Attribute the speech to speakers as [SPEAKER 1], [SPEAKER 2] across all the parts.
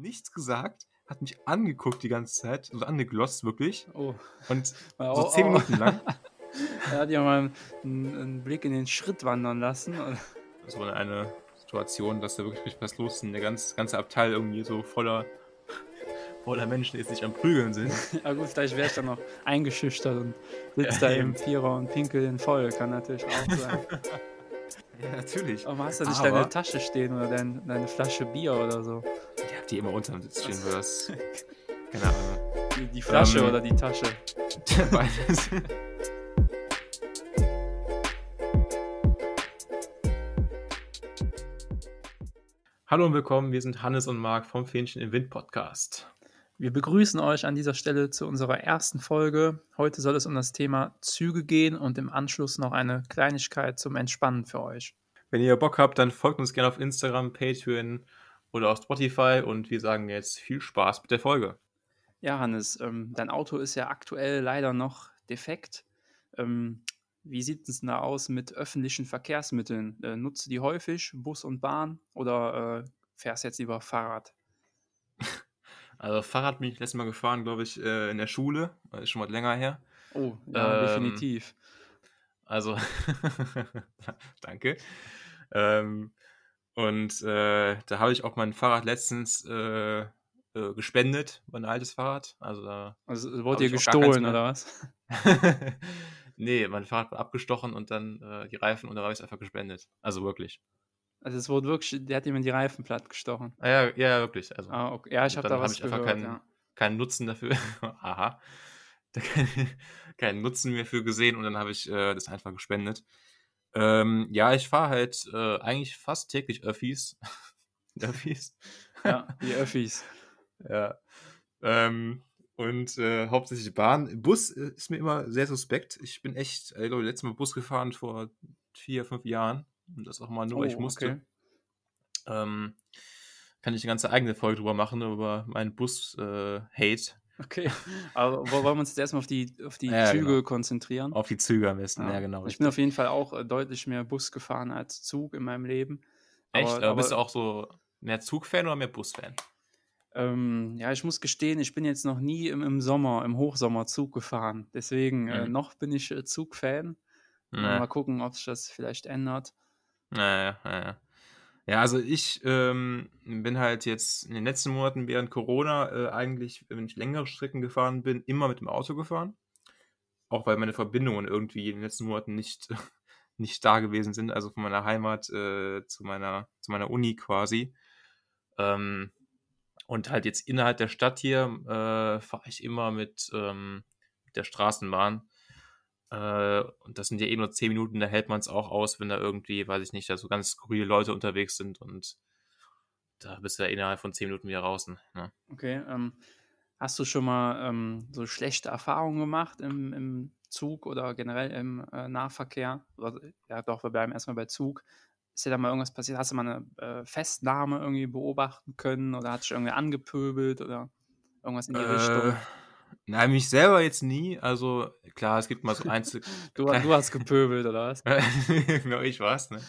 [SPEAKER 1] nichts gesagt, hat mich angeguckt die ganze Zeit, so angeglotzt wirklich.
[SPEAKER 2] Oh.
[SPEAKER 1] Und so
[SPEAKER 2] Oh,
[SPEAKER 1] zehn
[SPEAKER 2] oh.
[SPEAKER 1] Minuten lang.
[SPEAKER 2] Er hat ja mal einen, einen Blick in den Schritt wandern lassen.
[SPEAKER 1] Das war eine Situation, dass da wirklich was los ist. Der ganze, ganze Abteil irgendwie so voller, voller Menschen ist, sich am Prügeln sind.
[SPEAKER 2] ja gut, vielleicht wäre ich dann noch eingeschüchtert und sitzt
[SPEAKER 1] Ja,
[SPEAKER 2] da
[SPEAKER 1] eben.
[SPEAKER 2] im Vierer und pinkelt in voll. Kann natürlich auch sein.
[SPEAKER 1] Ja, natürlich.
[SPEAKER 2] Warum hast du nicht
[SPEAKER 1] Aber-
[SPEAKER 2] deine Tasche stehen oder dein, deine Flasche Bier oder so?
[SPEAKER 1] Die immer unterm Sitz stehen, das. Keine Ahnung.
[SPEAKER 2] Die, die Flasche
[SPEAKER 1] Ähm,
[SPEAKER 2] oder die Tasche?
[SPEAKER 1] Beides. Hallo und willkommen, wir sind Hannes und Marc vom Fähnchen im Wind Podcast.
[SPEAKER 2] Wir begrüßen euch an dieser Stelle zu unserer ersten Folge. Heute soll es um das Thema Züge gehen und im Anschluss noch eine Kleinigkeit zum Entspannen für euch.
[SPEAKER 1] Wenn ihr Bock habt, dann folgt uns gerne auf Instagram, Patreon oder auf Spotify und wir sagen jetzt viel Spaß mit der Folge.
[SPEAKER 2] Ja, Hannes, ähm, dein Auto ist ja aktuell leider noch defekt. Ähm, wie sieht es denn da aus mit öffentlichen Verkehrsmitteln? Äh, nutzt du die häufig, Bus und Bahn, oder äh, fährst jetzt lieber Fahrrad?
[SPEAKER 1] Also Fahrrad bin ich letztes Mal gefahren, glaube ich, äh, in der Schule, Das ist schon mal länger her.
[SPEAKER 2] Oh, ja,
[SPEAKER 1] Ähm,
[SPEAKER 2] definitiv.
[SPEAKER 1] Also, danke. Ähm, und äh, da habe ich auch mein Fahrrad letztens äh, äh, gespendet, mein altes Fahrrad. Also da.
[SPEAKER 2] Also
[SPEAKER 1] hab
[SPEAKER 2] wurde dir
[SPEAKER 1] ich
[SPEAKER 2] gestohlen, oder was?
[SPEAKER 1] nee, mein Fahrrad war abgestochen und dann äh, die Reifen und dann habe ich es einfach gespendet. Also wirklich.
[SPEAKER 2] Also es wurde wirklich, der hat jemand die Reifen platt gestochen.
[SPEAKER 1] Ah, ja, ja, wirklich. Also
[SPEAKER 2] Ah, okay. Ja, ich habe da
[SPEAKER 1] hab
[SPEAKER 2] was
[SPEAKER 1] ich einfach
[SPEAKER 2] gehört,
[SPEAKER 1] keinen-
[SPEAKER 2] ja.
[SPEAKER 1] keinen Nutzen dafür. Aha. Da keinen, keinen Nutzen mehr für gesehen und dann habe ich äh, das einfach gespendet. Ähm, ja, ich fahre halt äh, eigentlich fast täglich Öffis. Öffis.
[SPEAKER 2] Ja, die Öffis.
[SPEAKER 1] Ja. Ähm, und äh, hauptsächlich Bahn. Bus äh, ist mir immer sehr suspekt. Ich bin echt, äh, ich glaube, letztes Mal Bus gefahren vor vier, fünf Jahren. Und das auch mal nur, weil ich
[SPEAKER 2] Oh,
[SPEAKER 1] musste.
[SPEAKER 2] okay.
[SPEAKER 1] Ähm, kann ich eine ganze eigene Folge drüber machen, über meinen Bus-Hate.
[SPEAKER 2] Okay, aber wo- wollen wir uns jetzt erstmal auf die, auf die
[SPEAKER 1] Ja,
[SPEAKER 2] Züge
[SPEAKER 1] genau.
[SPEAKER 2] konzentrieren?
[SPEAKER 1] Auf die Züge am besten, ja,
[SPEAKER 2] Ja.
[SPEAKER 1] genau.
[SPEAKER 2] Ich bin auf jeden Fall auch äh, deutlich mehr Bus gefahren als Zug in meinem Leben.
[SPEAKER 1] Echt?
[SPEAKER 2] Aber,
[SPEAKER 1] Aber, bist du auch so mehr Zugfan oder mehr Busfan?
[SPEAKER 2] ähm, ja, ich muss gestehen, ich bin jetzt noch nie im, im Sommer, im Hochsommer Zug gefahren. Deswegen, äh,
[SPEAKER 1] Mhm.
[SPEAKER 2] noch bin ich äh, Zugfan.
[SPEAKER 1] Nee.
[SPEAKER 2] Mal gucken, ob sich das vielleicht ändert.
[SPEAKER 1] Naja, naja. Ja, also ich ähm, bin halt jetzt in den letzten Monaten während Corona äh, eigentlich, wenn ich längere Strecken gefahren bin, immer mit dem Auto gefahren. Auch weil meine Verbindungen irgendwie in den letzten Monaten nicht, nicht da gewesen sind, also von meiner Heimat äh, zu, meiner, zu meiner Uni quasi. Ähm, und halt jetzt innerhalb der Stadt hier äh, fahre ich immer mit, ähm, mit der Straßenbahn. Äh, und das sind ja eh nur 10 Minuten, da hält man es auch aus, wenn da irgendwie, weiß ich nicht, da so ganz skurrile Leute unterwegs sind und da bist du ja innerhalb von 10 Minuten wieder draußen. Ne?
[SPEAKER 2] Okay, ähm, hast du schon mal ähm, so schlechte Erfahrungen gemacht im, im Zug oder generell im äh, Nahverkehr? Oder, ja, doch, wir bleiben erstmal bei Zug. Ist dir da mal irgendwas passiert? Hast du mal eine äh, Festnahme irgendwie beobachten können oder hat sich irgendwie angepöbelt oder irgendwas in die
[SPEAKER 1] Äh,
[SPEAKER 2] Richtung?
[SPEAKER 1] Nein, mich selber jetzt nie. Also klar, es gibt mal so Einzel...
[SPEAKER 2] Du, du hast gepöbelt oder was?
[SPEAKER 1] ja, ich war's, ne?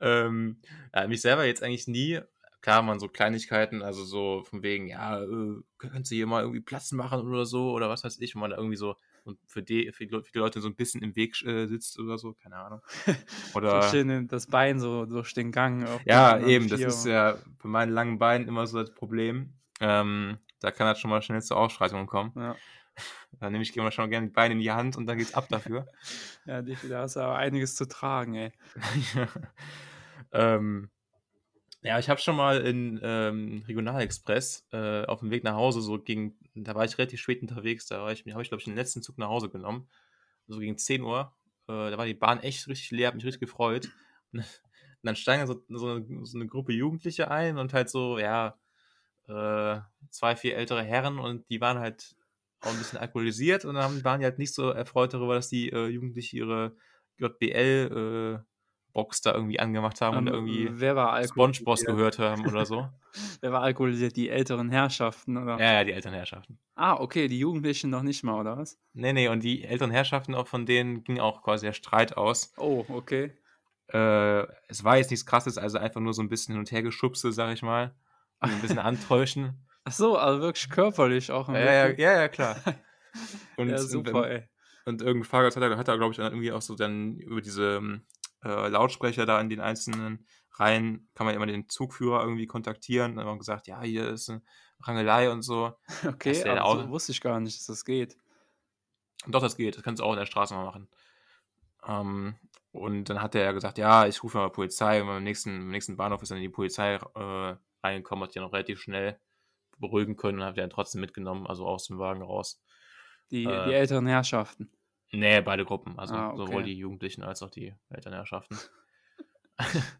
[SPEAKER 1] Ähm, ja, mich selber jetzt eigentlich nie. Klar, man so Kleinigkeiten, also so von wegen, ja, äh, könntest du hier mal irgendwie Platz machen oder so oder was weiß ich, wenn man da irgendwie so und für die, für die Leute- so ein bisschen im Weg äh, sitzt oder so, keine Ahnung. Oder
[SPEAKER 2] So schön das Bein so durch den Gang.
[SPEAKER 1] Ja, eben, das ist ja bei meinen langen Beinen immer so das Problem. Ähm, da kann halt schon mal schnell zu Ausschreitungen kommen.
[SPEAKER 2] Ja,
[SPEAKER 1] Dann nehme ich immer schon gerne die Beine in die Hand und dann geht's ab dafür.
[SPEAKER 2] ja, da hast du aber einiges zu tragen, ey.
[SPEAKER 1] ja. ähm, ja, ich habe schon mal in ähm, Regionalexpress äh, auf dem Weg nach Hause so gegen, da war ich relativ spät unterwegs, da war ich, habe ich glaube ich den letzten Zug nach Hause genommen, so gegen 10 Uhr. Äh, da war die Bahn echt richtig leer, hab mich richtig gefreut. Und dann steigen so, so, eine, so eine Gruppe Jugendliche ein und halt so, ja, äh, zwei, vier ältere Herren und die waren halt auch ein bisschen alkoholisiert und dann waren die halt nicht so erfreut darüber, dass die äh, Jugendliche ihre JBL äh, Box da irgendwie angemacht haben und
[SPEAKER 2] Ähm,
[SPEAKER 1] irgendwie
[SPEAKER 2] wer war alkoholisiert?
[SPEAKER 1] gehört haben oder so.
[SPEAKER 2] Wer war alkoholisiert? Die älteren Herrschaften, oder?
[SPEAKER 1] ja, ja, die älteren Herrschaften.
[SPEAKER 2] Ah, okay, die Jugendlichen noch nicht mal, oder was?
[SPEAKER 1] Nee, nee, und die älteren Herrschaften, auch von denen ging auch quasi der Streit aus.
[SPEAKER 2] Oh, okay.
[SPEAKER 1] Äh, es war jetzt nichts krasses, also einfach nur so ein bisschen hin und her geschubse, sag ich mal. Ein bisschen antäuschen.
[SPEAKER 2] Ach so, also wirklich körperlich auch.
[SPEAKER 1] Ja, ja, ja, ja, klar. Und,
[SPEAKER 2] ja,
[SPEAKER 1] und
[SPEAKER 2] super,
[SPEAKER 1] wenn-
[SPEAKER 2] ey.
[SPEAKER 1] Und irgendein Fahrgast hat er, hat er glaube ich, dann irgendwie auch so dann über diese ähm, äh, Lautsprecher da in den einzelnen Reihen kann man immer den Zugführer irgendwie kontaktieren. Dann haben wir gesagt, ja, hier ist eine Rangelei und so.
[SPEAKER 2] Okay, aber so
[SPEAKER 1] Auto-
[SPEAKER 2] wusste ich gar nicht, dass das geht.
[SPEAKER 1] Und doch, das geht. Das kannst du auch in der Straße mal machen. Ähm, und dann hat er gesagt, ja, ich rufe mal Polizei. Und beim nächsten, beim nächsten Bahnhof ist dann die Polizei äh, reingekommen, hat die auch relativ schnell beruhigen können und hat dann trotzdem mitgenommen, also aus dem Wagen raus.
[SPEAKER 2] Die,
[SPEAKER 1] Äh,
[SPEAKER 2] die älteren Herrschaften.
[SPEAKER 1] Nee, beide Gruppen. Also
[SPEAKER 2] Ah, okay.
[SPEAKER 1] sowohl die Jugendlichen als auch die Elternherrschaften.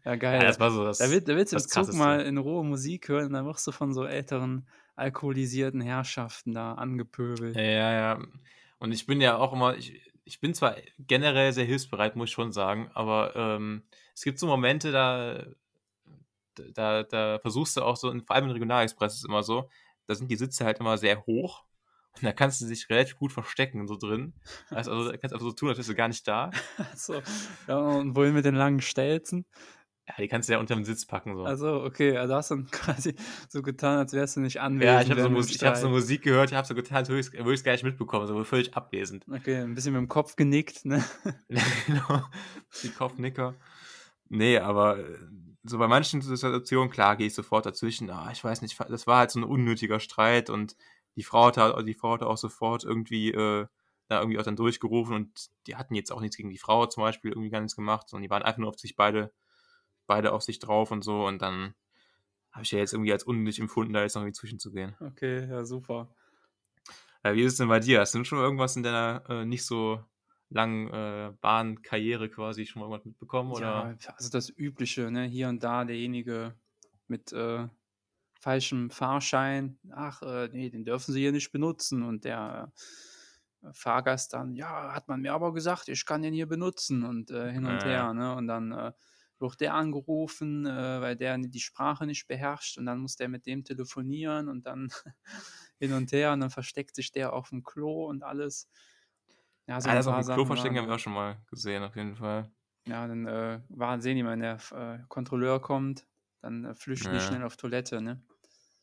[SPEAKER 2] Ja, geil.
[SPEAKER 1] Ja, das war so das.
[SPEAKER 2] da, wird, da willst du im Zug
[SPEAKER 1] Krasseste.
[SPEAKER 2] mal in Ruhe Musik hören und dann wirst du von so älteren, alkoholisierten Herrschaften da angepöbelt.
[SPEAKER 1] Ja, ja, ja. Und ich bin ja auch immer, ich, ich bin zwar generell sehr hilfsbereit, muss ich schon sagen, aber ähm, es gibt so Momente, da, da, da versuchst du auch so, vor allem im Regionalexpress ist es immer so, da sind die Sitze halt immer sehr hoch und da kannst du dich relativ gut verstecken, so drin. Also, also da kannst du einfach so tun, als wärst du gar nicht da.
[SPEAKER 2] So. Ja, und wohin mit den langen Stelzen?
[SPEAKER 1] Ja, die kannst du ja unter den Sitz packen. So.
[SPEAKER 2] Also, okay, also hast du dann quasi so getan, als wärst du nicht anwesend.
[SPEAKER 1] ja, ich habe so,
[SPEAKER 2] dem
[SPEAKER 1] ich hab so. Musik gehört, ich habe so getan, als würde ich es gar nicht mitbekommen, so völlig abwesend.
[SPEAKER 2] Okay, ein bisschen mit dem Kopf genickt, ne?
[SPEAKER 1] genau. Die Kopfnicker. Nee, aber äh, so bei manchen Situationen, klar, gehe ich sofort dazwischen. Ah, ich weiß nicht, das war halt so ein unnötiger Streit und die Frau hatte, die Frau hatte auch sofort irgendwie äh, da irgendwie auch dann durchgerufen und die hatten jetzt auch nichts gegen die Frau zum Beispiel irgendwie gar nichts gemacht, sondern die waren einfach nur auf sich beide, beide auf sich drauf und so und dann habe ich ja jetzt irgendwie als unnötig empfunden, da jetzt noch irgendwie zwischenzugehen.
[SPEAKER 2] Okay, ja, super.
[SPEAKER 1] Äh, wie ist es denn bei dir? Hast du schon irgendwas in deiner äh, nicht so langen äh, Bahnkarriere quasi schon mal irgendwas mitbekommen? Oder?
[SPEAKER 2] Ja, also das Übliche, ne? Hier und da derjenige mit äh, falschem Fahrschein, ach, äh, nee, den dürfen sie hier nicht benutzen. Und der äh, Fahrgast dann, ja, hat man mir aber gesagt, ich kann den hier benutzen und äh, hin und her, ne? Und dann äh, wird der angerufen, weil der die Sprache nicht beherrscht und dann muss der mit dem telefonieren und dann hin und her und dann versteckt sich der auf dem Klo und alles. Ja, so
[SPEAKER 1] ah, das auf dem Klo
[SPEAKER 2] Sachen
[SPEAKER 1] verstecken
[SPEAKER 2] waren
[SPEAKER 1] haben wir auch schon mal gesehen, auf jeden Fall.
[SPEAKER 2] ja, dann äh, war, sehen die mal, wenn der äh, Kontrolleur kommt, dann äh, flüchten die
[SPEAKER 1] Ja.
[SPEAKER 2] schnell auf Toilette, ne?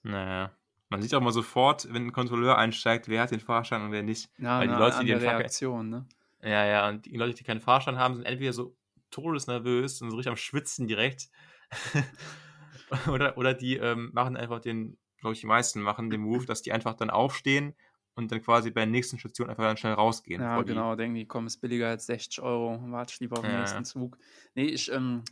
[SPEAKER 1] Naja. Man sieht auch mal sofort, wenn ein Kontrolleur einsteigt, wer hat den Fahrschein und wer nicht.
[SPEAKER 2] Ja,
[SPEAKER 1] Weil die
[SPEAKER 2] eine
[SPEAKER 1] Leute, die den
[SPEAKER 2] Reaktion, ne?
[SPEAKER 1] Ja, ja, und die Leute, die keinen Fahrschein haben, sind entweder so todesnervös und so richtig am Schwitzen direkt. oder, oder die ähm, machen einfach den, glaube ich, die meisten machen den Move, dass die einfach dann aufstehen und dann quasi bei der nächsten Station einfach dann schnell rausgehen.
[SPEAKER 2] Ja,
[SPEAKER 1] bevor die-
[SPEAKER 2] genau, denken die, komm, ist billiger als 60 Euro, warte ich lieber auf den
[SPEAKER 1] Ja,
[SPEAKER 2] nächsten. Zug. Nee, ich ähm,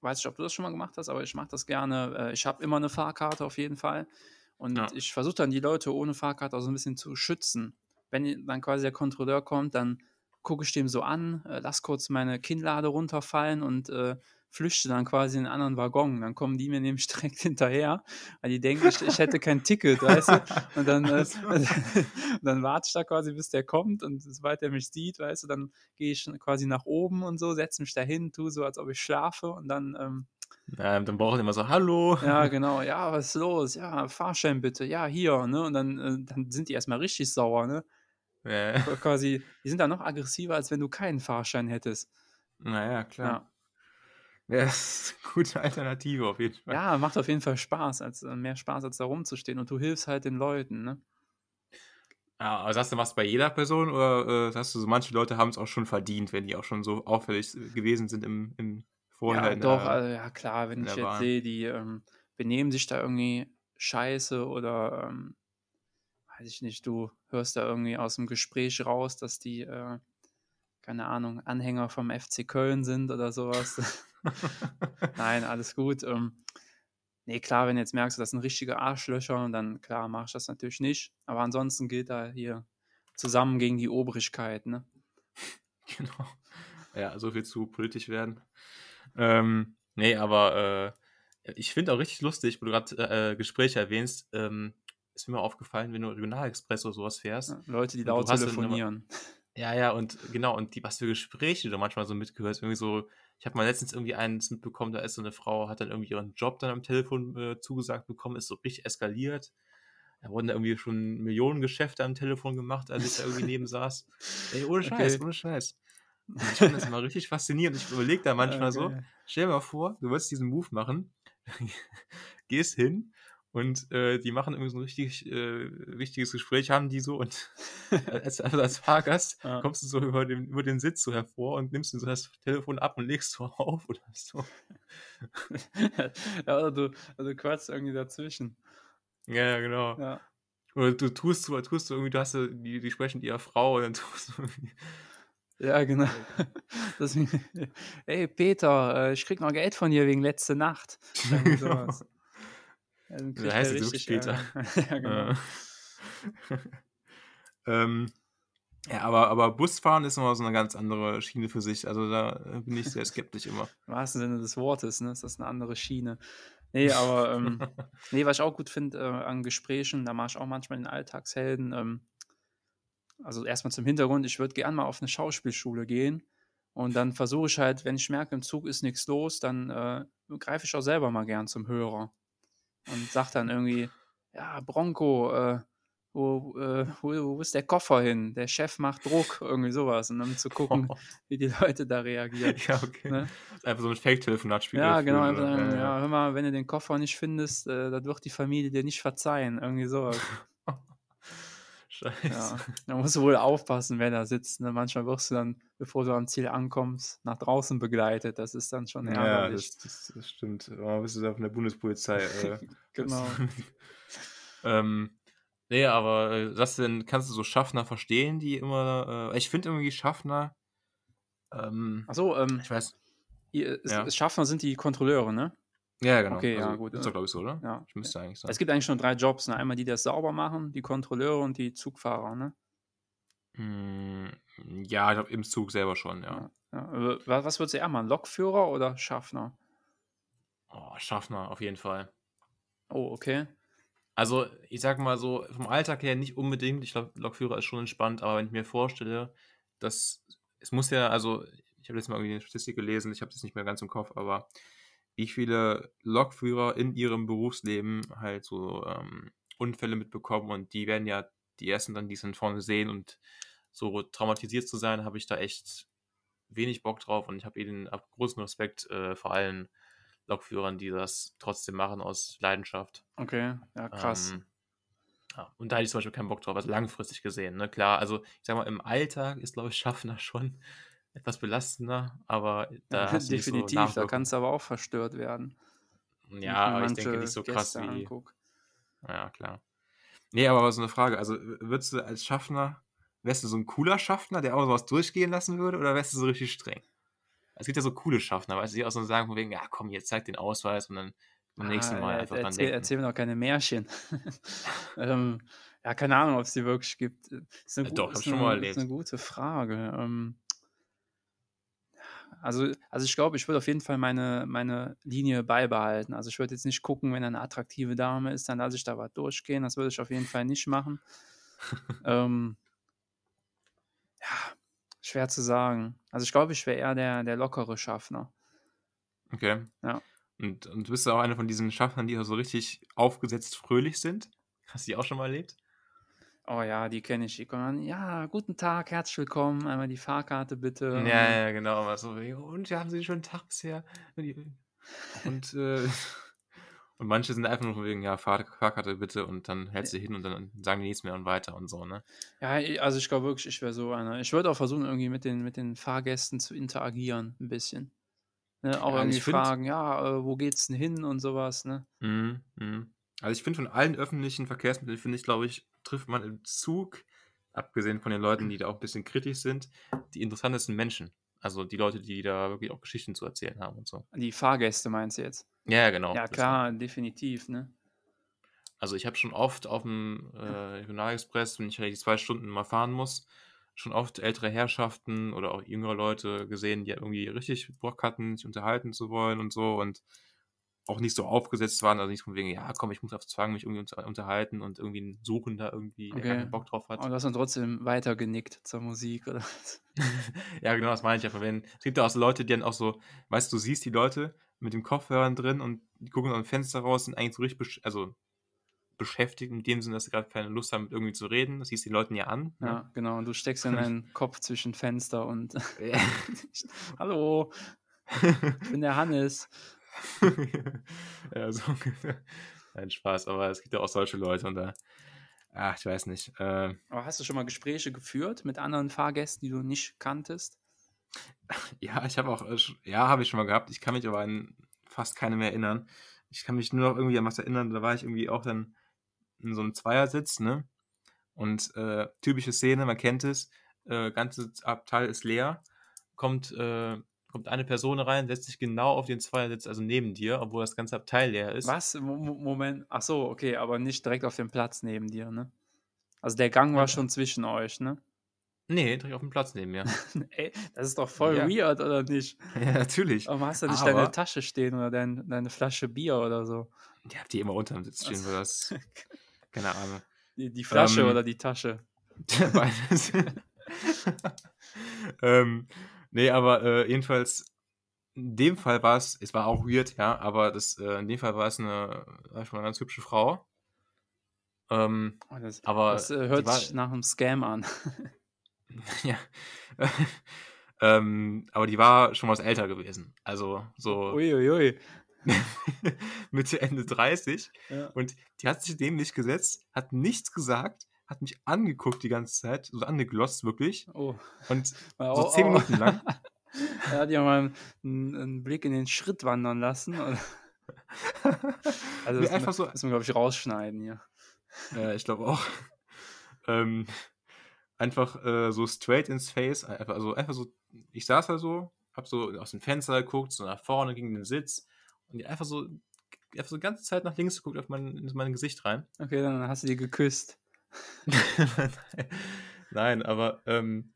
[SPEAKER 2] weiß nicht, ob du das schon mal gemacht hast, aber ich mache das gerne. Äh, ich habe immer eine Fahrkarte auf jeden Fall. Und
[SPEAKER 1] Ja.
[SPEAKER 2] ich versuche dann die Leute ohne Fahrkarte auch so ein bisschen zu schützen. Wenn dann quasi der Kontrolleur kommt, dann gucke ich dem so an, äh, lass kurz meine Kinnlade runterfallen und äh, flüchte dann quasi in einen anderen Waggon. Dann kommen die mir nämlich direkt hinterher, weil die denken, ich, ich hätte kein Ticket, weißt du? Und dann, äh, dann warte ich da quasi, bis der kommt und sobald er mich sieht, weißt du, dann gehe ich quasi nach oben und so, setze mich da hin, tue so, als ob ich schlafe und dann, ähm,
[SPEAKER 1] Ja, dann brauchen die immer so, hallo.
[SPEAKER 2] ja, genau, ja, was ist los? Ja, Fahrschein bitte, ja, hier, ne? Und dann, äh, dann sind die erstmal richtig sauer, ne?
[SPEAKER 1] Ja.
[SPEAKER 2] Quasi, die sind dann noch aggressiver, als wenn du keinen Fahrschein hättest.
[SPEAKER 1] Naja, klar.
[SPEAKER 2] Ja.
[SPEAKER 1] Ja, das ist eine gute Alternative auf jeden Fall.
[SPEAKER 2] Ja, macht auf jeden Fall Spaß, als äh, mehr Spaß, als da rumzustehen. Und du hilfst halt den Leuten, ne?
[SPEAKER 1] Ja, aber sagst du, machst du bei jeder Person oder äh, sagst du, so manche Leute haben es auch schon verdient, wenn die auch schon so auffällig gewesen sind im, im Vorher?
[SPEAKER 2] ja, doch,
[SPEAKER 1] der-
[SPEAKER 2] also, ja klar, wenn ich jetzt
[SPEAKER 1] Bahn.
[SPEAKER 2] sehe, die ähm, benehmen sich da irgendwie scheiße oder ähm, weiß ich nicht, du hörst da irgendwie aus dem Gespräch raus, dass die, äh, keine Ahnung, Anhänger vom FC Köln sind oder sowas. Nein, alles gut. Ähm, nee, klar, wenn du jetzt merkst, das sind richtige Arschlöcher, dann klar, mach ich das natürlich nicht. Aber ansonsten gilt da hier zusammen gegen die Obrigkeit, ne?
[SPEAKER 1] Genau. Ja, so viel zu politisch werden. Ähm, nee, aber äh, ich finde auch richtig lustig, wo du gerade äh, Gespräche erwähnst, ähm, ist mir mal aufgefallen, wenn du Regionalexpress oder sowas fährst.
[SPEAKER 2] Ja, Leute, die laut
[SPEAKER 1] dann immer-
[SPEAKER 2] telefonieren.
[SPEAKER 1] Ja, ja, und genau, und die, was für Gespräche du manchmal so mitgehört. Irgendwie so, ich habe mal letztens irgendwie eins mitbekommen, da ist so eine Frau, hat dann irgendwie ihren Job dann am Telefon äh, zugesagt bekommen, ist so richtig eskaliert. Da wurden da irgendwie schon Millionen Geschäfte am Telefon gemacht, als ich da irgendwie neben saß. Ey, ohne Scheiß,
[SPEAKER 2] Okay.
[SPEAKER 1] ohne Scheiß. Ich finde das immer richtig faszinierend. Ich überlege da manchmal so,
[SPEAKER 2] Okay.
[SPEAKER 1] stell dir mal vor, du würdest diesen Move machen, gehst hin Und äh, die machen irgendwie so ein richtig äh, wichtiges Gespräch, haben die so. Und als, also als Fahrgast
[SPEAKER 2] Ja.
[SPEAKER 1] kommst du so über den, über den Sitz so hervor und nimmst so das Telefon ab und legst so auf oder so.
[SPEAKER 2] ja, oder du, oder du quatschst irgendwie dazwischen.
[SPEAKER 1] Ja, genau.
[SPEAKER 2] Ja.
[SPEAKER 1] Oder du tust so, tust du irgendwie, du hast die, die sprechen ihrer Frau und dann tust du irgendwie.
[SPEAKER 2] Ja, genau. Das, ey, Peter, äh, ich krieg noch Geld von dir wegen letzte Nacht. Irgendwie
[SPEAKER 1] Da
[SPEAKER 2] kriegt
[SPEAKER 1] heißt es wirklich
[SPEAKER 2] Ärger. ja, genau.
[SPEAKER 1] Äh. ähm, ja, aber, aber Busfahren ist immer so eine ganz andere Schiene für sich. Also da äh, bin ich sehr skeptisch immer.
[SPEAKER 2] Im wahrsten Sinne des Wortes, ne? Ist das eine andere Schiene. Nee, aber ähm, nee, was ich auch gut finde äh, an Gesprächen, da mache ich auch manchmal den Alltagshelden. Ähm, also erstmal zum Hintergrund, ich würde gerne mal auf eine Schauspielschule gehen und dann versuche ich halt, wenn ich merke, im Zug ist nichts los, dann äh, greife ich auch selber mal gern zum Hörer und sage dann irgendwie, ja, Bronco, äh, wo, äh, wo, wo ist der Koffer hin? Der Chef macht Druck, irgendwie sowas. Und dann zu gucken, wie die Leute da reagieren.
[SPEAKER 1] ja, okay.
[SPEAKER 2] Ne?
[SPEAKER 1] Einfach so ein Fake-Telefonat spielen.
[SPEAKER 2] Ja, genau. Einfach
[SPEAKER 1] Ja,
[SPEAKER 2] ja, hör mal, wenn du den Koffer nicht findest, äh, das wird die Familie dir nicht verzeihen. Irgendwie sowas.
[SPEAKER 1] Scheiße.
[SPEAKER 2] Ja. Da musst du wohl aufpassen, wer da sitzt. Ne? Manchmal wirst du dann, bevor du am Ziel ankommst, nach draußen begleitet. Das ist dann schon
[SPEAKER 1] Ja,
[SPEAKER 2] ärgerlich.
[SPEAKER 1] das, das, das stimmt. Aber bist du da von der Bundespolizei? Äh,
[SPEAKER 2] genau.
[SPEAKER 1] ähm, nee, aber äh, das denn, kannst du so Schaffner verstehen, die immer. Äh, ich finde irgendwie Schaffner. Ähm,
[SPEAKER 2] Achso, ähm,
[SPEAKER 1] ich weiß.
[SPEAKER 2] ihr,
[SPEAKER 1] Ja.
[SPEAKER 2] Schaffner sind die Kontrolleure, ne?
[SPEAKER 1] Ja, genau.
[SPEAKER 2] Okay, ja,
[SPEAKER 1] also,
[SPEAKER 2] gut,
[SPEAKER 1] Ist doch, glaube ich, so, oder?
[SPEAKER 2] Ja.
[SPEAKER 1] Ich müsste eigentlich sagen.
[SPEAKER 2] Es gibt eigentlich nur drei Jobs. Ne? Einmal die, die das sauber machen, die Kontrolleure und die Zugfahrer, ne?
[SPEAKER 1] Hm, ja, ich glaube, im Zug selber schon, ja.
[SPEAKER 2] Ja. Ja. wa- Was würdest du eher machen? Lokführer oder Schaffner?
[SPEAKER 1] Oh, Schaffner, auf jeden Fall.
[SPEAKER 2] Oh, okay.
[SPEAKER 1] Also, ich sag mal so, vom Alltag her nicht unbedingt. Ich glaube, Lokführer ist schon entspannt, aber wenn ich mir vorstelle, dass es muss ja, also, ich habe jetzt mal irgendwie eine Statistik gelesen, ich habe das nicht mehr ganz im Kopf, aber wie viele Lokführer in ihrem Berufsleben halt so ähm, Unfälle mitbekommen und die werden ja die ersten dann, die es dann vorne sehen und so traumatisiert zu sein, habe ich da echt wenig Bock drauf und ich habe ihnen hab großen Respekt äh, vor allen Lokführern, die das trotzdem machen aus Leidenschaft.
[SPEAKER 2] Okay, ja, krass.
[SPEAKER 1] Ähm, ja, und da hätte ich zum Beispiel keinen Bock drauf, also langfristig gesehen. Ne? Klar, also ich sag mal, im Alltag ist, glaube ich, Schaffner schon etwas belastender, aber da
[SPEAKER 2] Ja,
[SPEAKER 1] hast nicht so
[SPEAKER 2] definitiv, da kannst du aber auch verstört werden.
[SPEAKER 1] Ja, aber ich denke nicht so krass
[SPEAKER 2] Gäste
[SPEAKER 1] wie.
[SPEAKER 2] anguck.
[SPEAKER 1] Ja, klar. Nee, aber so eine Frage. Also, würdest du als Schaffner, wärst du so ein cooler Schaffner, der auch sowas durchgehen lassen würde, oder wärst du so richtig streng? Es gibt ja so coole Schaffner, weißt du, die auch so sagen, von wegen, ja komm, jetzt zeig den Ausweis und dann beim nächsten
[SPEAKER 2] Ah,
[SPEAKER 1] Mal
[SPEAKER 2] ja,
[SPEAKER 1] einfach dran
[SPEAKER 2] erzähl,
[SPEAKER 1] denken.
[SPEAKER 2] erzähl mir doch keine Märchen. ähm, ja, keine Ahnung, ob es die wirklich gibt. Ist eine,
[SPEAKER 1] Äh,
[SPEAKER 2] gu-
[SPEAKER 1] doch, hab
[SPEAKER 2] ist
[SPEAKER 1] ich schon
[SPEAKER 2] eine,
[SPEAKER 1] mal
[SPEAKER 2] Ist eine gute Frage. Ähm, also, also ich glaube, ich würde auf jeden Fall meine, meine Linie beibehalten. Also ich würde jetzt nicht gucken, wenn eine attraktive Dame ist, dann lasse ich da was durchgehen. Das würde ich auf jeden Fall nicht machen. ähm, ja, schwer zu sagen. Also ich glaube, ich wäre eher der, der lockere Schaffner.
[SPEAKER 1] Okay.
[SPEAKER 2] Ja.
[SPEAKER 1] Und, und du bist ja auch einer von diesen Schaffnern, die so richtig aufgesetzt fröhlich sind. Hast du die auch schon mal erlebt?
[SPEAKER 2] Oh ja, die kenne ich. Die kommen an, ja, guten Tag, herzlich willkommen. Einmal die Fahrkarte bitte.
[SPEAKER 1] Ja, ja, genau. Aber so, und ja, haben Sie einen schönen Tag bisher? Und, äh, und manche sind einfach nur von wegen, ja, Fahr Fahrkarte bitte und dann hältst du hin und dann sagen die nichts mehr und weiter und so, ne?
[SPEAKER 2] Ja, also ich glaube wirklich, ich wäre so einer. Ich würde auch versuchen, irgendwie mit den, mit den Fahrgästen zu interagieren, ein bisschen. Ne? Auch
[SPEAKER 1] Ja,
[SPEAKER 2] irgendwie fragen, ja, äh, wo geht's denn hin und sowas, ne?
[SPEAKER 1] Mhm, mhm. Also ich finde, von allen öffentlichen Verkehrsmitteln, finde ich, glaube ich, trifft man im Zug, abgesehen von den Leuten, die da auch ein bisschen kritisch sind, die interessantesten Menschen. Also die Leute, die da wirklich auch Geschichten zu erzählen haben und so.
[SPEAKER 2] Die Fahrgäste meinst du jetzt?
[SPEAKER 1] Ja, genau.
[SPEAKER 2] ja,
[SPEAKER 1] das
[SPEAKER 2] klar, definitiv, ne?
[SPEAKER 1] Also ich habe schon oft auf dem äh, Regionalexpress, wenn ich halt die zwei Stunden mal fahren muss, schon oft ältere Herrschaften oder auch jüngere Leute gesehen, die irgendwie richtig Bock hatten, sich unterhalten zu wollen und so und auch nicht so aufgesetzt waren, also nicht von wegen, ja komm, ich muss auf Zwang mich irgendwie unter unterhalten und irgendwie suchen da irgendwie, der
[SPEAKER 2] Okay.
[SPEAKER 1] keinen Bock drauf hat.
[SPEAKER 2] Aber du hast dann trotzdem weiter genickt zur Musik, oder? was?
[SPEAKER 1] ja, genau, das meine ich einfach. Wenn, es gibt ja auch so Leute, die dann auch so, weißt du, du siehst die Leute mit dem Kopfhörern drin und die gucken aus dem Fenster raus, sind eigentlich so richtig, besch also beschäftigt in dem Sinne, dass sie gerade keine Lust haben, mit irgendwie zu reden. Das siehst du den Leuten ja an. ne?
[SPEAKER 2] Ja, genau. Und du steckst in deinen Kopf zwischen Fenster und. Hallo, ich bin der Hannes.
[SPEAKER 1] ja, so ungefähr. Nein, Spaß, aber es gibt ja auch solche Leute und da, ach, ich weiß nicht. Äh,
[SPEAKER 2] Aber hast du schon mal Gespräche geführt mit anderen Fahrgästen, die du nicht kanntest?
[SPEAKER 1] ja, ich habe auch, äh, ja, habe ich schon mal gehabt. Ich kann mich aber an fast keine mehr erinnern. Ich kann mich nur noch irgendwie an was erinnern. Da war ich irgendwie auch dann in so einem Zweiersitz, ne? Und äh, typische Szene, man kennt es, äh, ganze Abteil ist leer, kommt, äh, kommt eine Person rein, setzt sich genau auf den Zweiersitz, also neben dir, obwohl das ganze Abteil leer ist.
[SPEAKER 2] Was? Mo- Mo- Moment. Ach so, okay, aber nicht direkt auf dem Platz neben dir, ne? Also der Gang war
[SPEAKER 1] Ja.
[SPEAKER 2] schon zwischen euch, ne?
[SPEAKER 1] Nee, direkt auf dem Platz neben mir.
[SPEAKER 2] Ey, das ist doch voll
[SPEAKER 1] Ja.
[SPEAKER 2] weird, oder nicht?
[SPEAKER 1] ja, natürlich.
[SPEAKER 2] Warum hast du nicht
[SPEAKER 1] Aber-
[SPEAKER 2] deine Tasche stehen oder dein, deine Flasche Bier oder so?
[SPEAKER 1] Die habt ihr immer unterm Sitz stehen,
[SPEAKER 2] Also-
[SPEAKER 1] das, keine Ahnung.
[SPEAKER 2] Die, die Flasche
[SPEAKER 1] Ähm,
[SPEAKER 2] oder die Tasche?
[SPEAKER 1] Beides. ähm, nee, aber äh, jedenfalls, in dem Fall war es, es war auch weird, ja, aber das, äh, in dem Fall war es eine, war schon eine ganz hübsche Frau. Ähm,
[SPEAKER 2] Oh, das
[SPEAKER 1] aber
[SPEAKER 2] das äh, hört sich nach einem Scam an.
[SPEAKER 1] ja. ähm, aber die war schon was älter gewesen. Also so
[SPEAKER 2] Uiuiui.
[SPEAKER 1] Mitte, Ende 30.
[SPEAKER 2] Ja.
[SPEAKER 1] Und die hat sich neben mich gesetzt, hat nichts gesagt, hat mich angeguckt die ganze Zeit, so angeglotzt wirklich.
[SPEAKER 2] Oh.
[SPEAKER 1] Und
[SPEAKER 2] Mal
[SPEAKER 1] so zehn
[SPEAKER 2] au-
[SPEAKER 1] Minuten lang.
[SPEAKER 2] Er hat ja mal einen, einen Blick in den Schritt wandern lassen. Also das,
[SPEAKER 1] einfach so-
[SPEAKER 2] das müssen wir, glaube ich, rausschneiden hier.
[SPEAKER 1] Ja, ich glaube auch. ähm, einfach äh, so straight ins Face. Einfach, also einfach so, ich saß da so, hab so aus dem Fenster geguckt, so nach vorne gegen den Sitz und einfach so, einfach so die ganze Zeit nach links geguckt auf mein, in mein Gesicht rein.
[SPEAKER 2] Okay, dann hast du die geküsst.
[SPEAKER 1] Nein, aber ähm,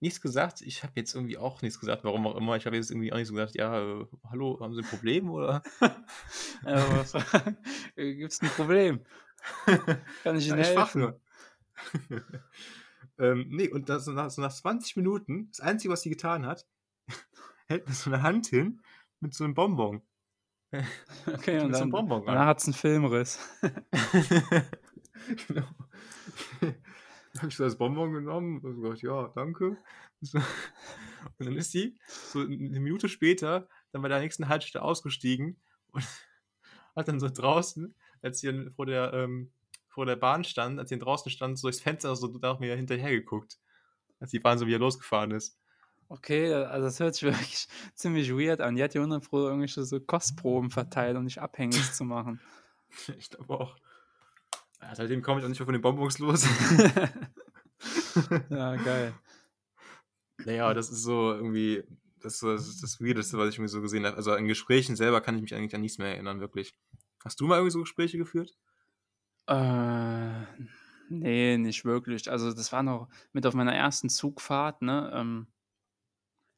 [SPEAKER 1] nichts gesagt. Ich habe jetzt irgendwie auch nichts gesagt, warum auch immer. Ich habe jetzt irgendwie auch nicht so gesagt, ja, äh, hallo, haben Sie ein Problem oder?
[SPEAKER 2] Gibt es ein Problem? Kann ich
[SPEAKER 1] Ja,
[SPEAKER 2] Ihnen
[SPEAKER 1] ich frag
[SPEAKER 2] helfen?
[SPEAKER 1] nur. ähm, nee, und das, nach, so nach 20 Minuten, das Einzige, was sie getan hat, hält mir so eine Hand hin mit so einem Bonbon.
[SPEAKER 2] Okay, und
[SPEAKER 1] mit so
[SPEAKER 2] dann,
[SPEAKER 1] einem Bonbon
[SPEAKER 2] dann
[SPEAKER 1] an.
[SPEAKER 2] hat es einen Filmriss.
[SPEAKER 1] Genau. Dann habe ich so das Bonbon genommen und gesagt, ja, danke. Und dann ist sie so eine Minute später dann bei der nächsten Haltestelle ausgestiegen und hat dann so draußen, als sie dann vor der, ähm, vor der Bahn stand, als sie dann draußen stand, so durchs Fenster so nach mir hinterher geguckt. Als die Bahn so wieder losgefahren ist.
[SPEAKER 2] Okay, also das hört sich wirklich ziemlich weird an. Die hat hier unten irgendwelche so Kostproben verteilt, um dich abhängig zu machen.
[SPEAKER 1] Ich glaube auch. Ja, seitdem komme ich auch nicht mehr von den Bonbons los.
[SPEAKER 2] ja, geil.
[SPEAKER 1] naja, das ist so irgendwie, das ist so das, ist das Weirdeste, was ich irgendwie so gesehen habe. Also an Gesprächen selber kann ich mich eigentlich an nichts mehr erinnern, wirklich. Hast du mal irgendwie so Gespräche geführt?
[SPEAKER 2] Äh, nee, nicht wirklich. Also das war noch mit auf meiner ersten Zugfahrt, ne? Ähm,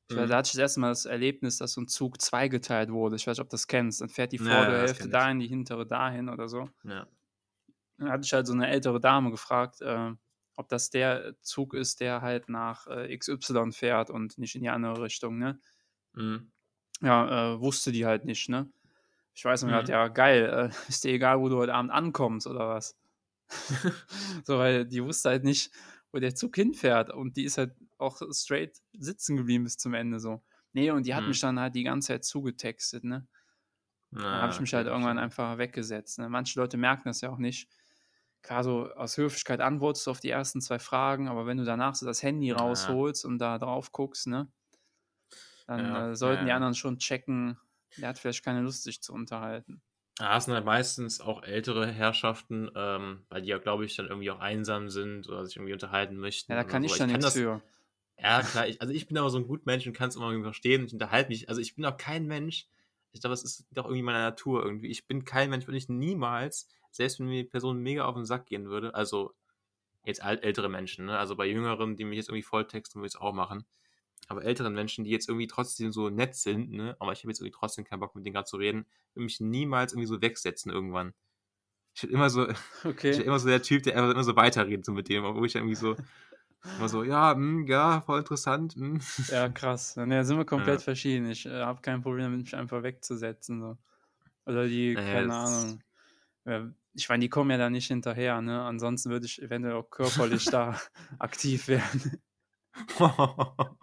[SPEAKER 2] ich weiß,
[SPEAKER 1] Mhm.
[SPEAKER 2] da hatte ich das erste Mal das Erlebnis, dass so ein Zug zweigeteilt wurde. Ich weiß nicht, ob du das kennst. Dann fährt die vordere
[SPEAKER 1] ja,
[SPEAKER 2] Hälfte dahin, die hintere dahin oder so.
[SPEAKER 1] Ja.
[SPEAKER 2] Dann hatte ich halt so eine ältere Dame gefragt, äh, ob das der Zug ist, der halt nach äh, XY fährt und nicht in die andere Richtung, ne?
[SPEAKER 1] Mhm.
[SPEAKER 2] Ja, äh, wusste die halt nicht, ne? Ich weiß und
[SPEAKER 1] Mhm.
[SPEAKER 2] gedacht, ja, geil, äh, ist dir egal, wo du heute Abend ankommst oder was? so, weil die wusste halt nicht, wo der Zug hinfährt und die ist halt auch straight sitzen geblieben bis zum Ende so. Nee, und die hat
[SPEAKER 1] Mhm.
[SPEAKER 2] mich dann halt die ganze Zeit zugetextet, ne? Dann habe ich mich halt irgendwann einfach weggesetzt. Ne? Manche Leute merken das ja auch nicht. Klar, so aus Höflichkeit antwortest du auf die ersten zwei Fragen, aber wenn du danach so das Handy
[SPEAKER 1] Ja.
[SPEAKER 2] rausholst und da drauf guckst, ne, dann
[SPEAKER 1] Ja,
[SPEAKER 2] äh, sollten
[SPEAKER 1] ja,
[SPEAKER 2] die anderen schon checken, der hat vielleicht keine Lust, sich zu unterhalten.
[SPEAKER 1] Ja, es sind halt meistens auch ältere Herrschaften, ähm, weil die ja, glaube ich, dann irgendwie auch einsam sind oder sich irgendwie unterhalten möchten.
[SPEAKER 2] Ja, da kann
[SPEAKER 1] so.
[SPEAKER 2] ich dann nichts
[SPEAKER 1] das,
[SPEAKER 2] für.
[SPEAKER 1] Ja, klar, ich, also ich bin aber so ein gut Mensch und kann es immer irgendwie verstehen und ich unterhalte mich. Also ich bin auch kein Mensch, ich glaube, es ist doch irgendwie meine Natur irgendwie. Ich bin kein Mensch, würde ich niemals, selbst wenn mir die Person mega auf den Sack gehen würde, also jetzt ältere Menschen, ne? also bei Jüngeren, die mich jetzt irgendwie volltexten, würde ich es auch machen. Aber älteren Menschen, die jetzt irgendwie trotzdem so nett sind, ne, aber ich habe jetzt irgendwie trotzdem keinen Bock mit denen gerade zu reden, würde mich niemals irgendwie so wegsetzen irgendwann. Ich bin immer so, ich bin
[SPEAKER 2] Okay.
[SPEAKER 1] immer so der Typ, der einfach immer so weiterredet so mit dem, wo ich irgendwie so, immer so, ja, hm, ja, voll interessant. Hm.
[SPEAKER 2] Ja, krass. Ne, sind wir komplett
[SPEAKER 1] Ja.
[SPEAKER 2] verschieden. Ich äh, habe kein Problem damit, mich einfach wegzusetzen. So. Oder die,
[SPEAKER 1] Naja,
[SPEAKER 2] keine Ahnung. Ja, ich meine, die kommen ja da nicht hinterher, ne? Ansonsten würde ich eventuell auch körperlich da aktiv werden.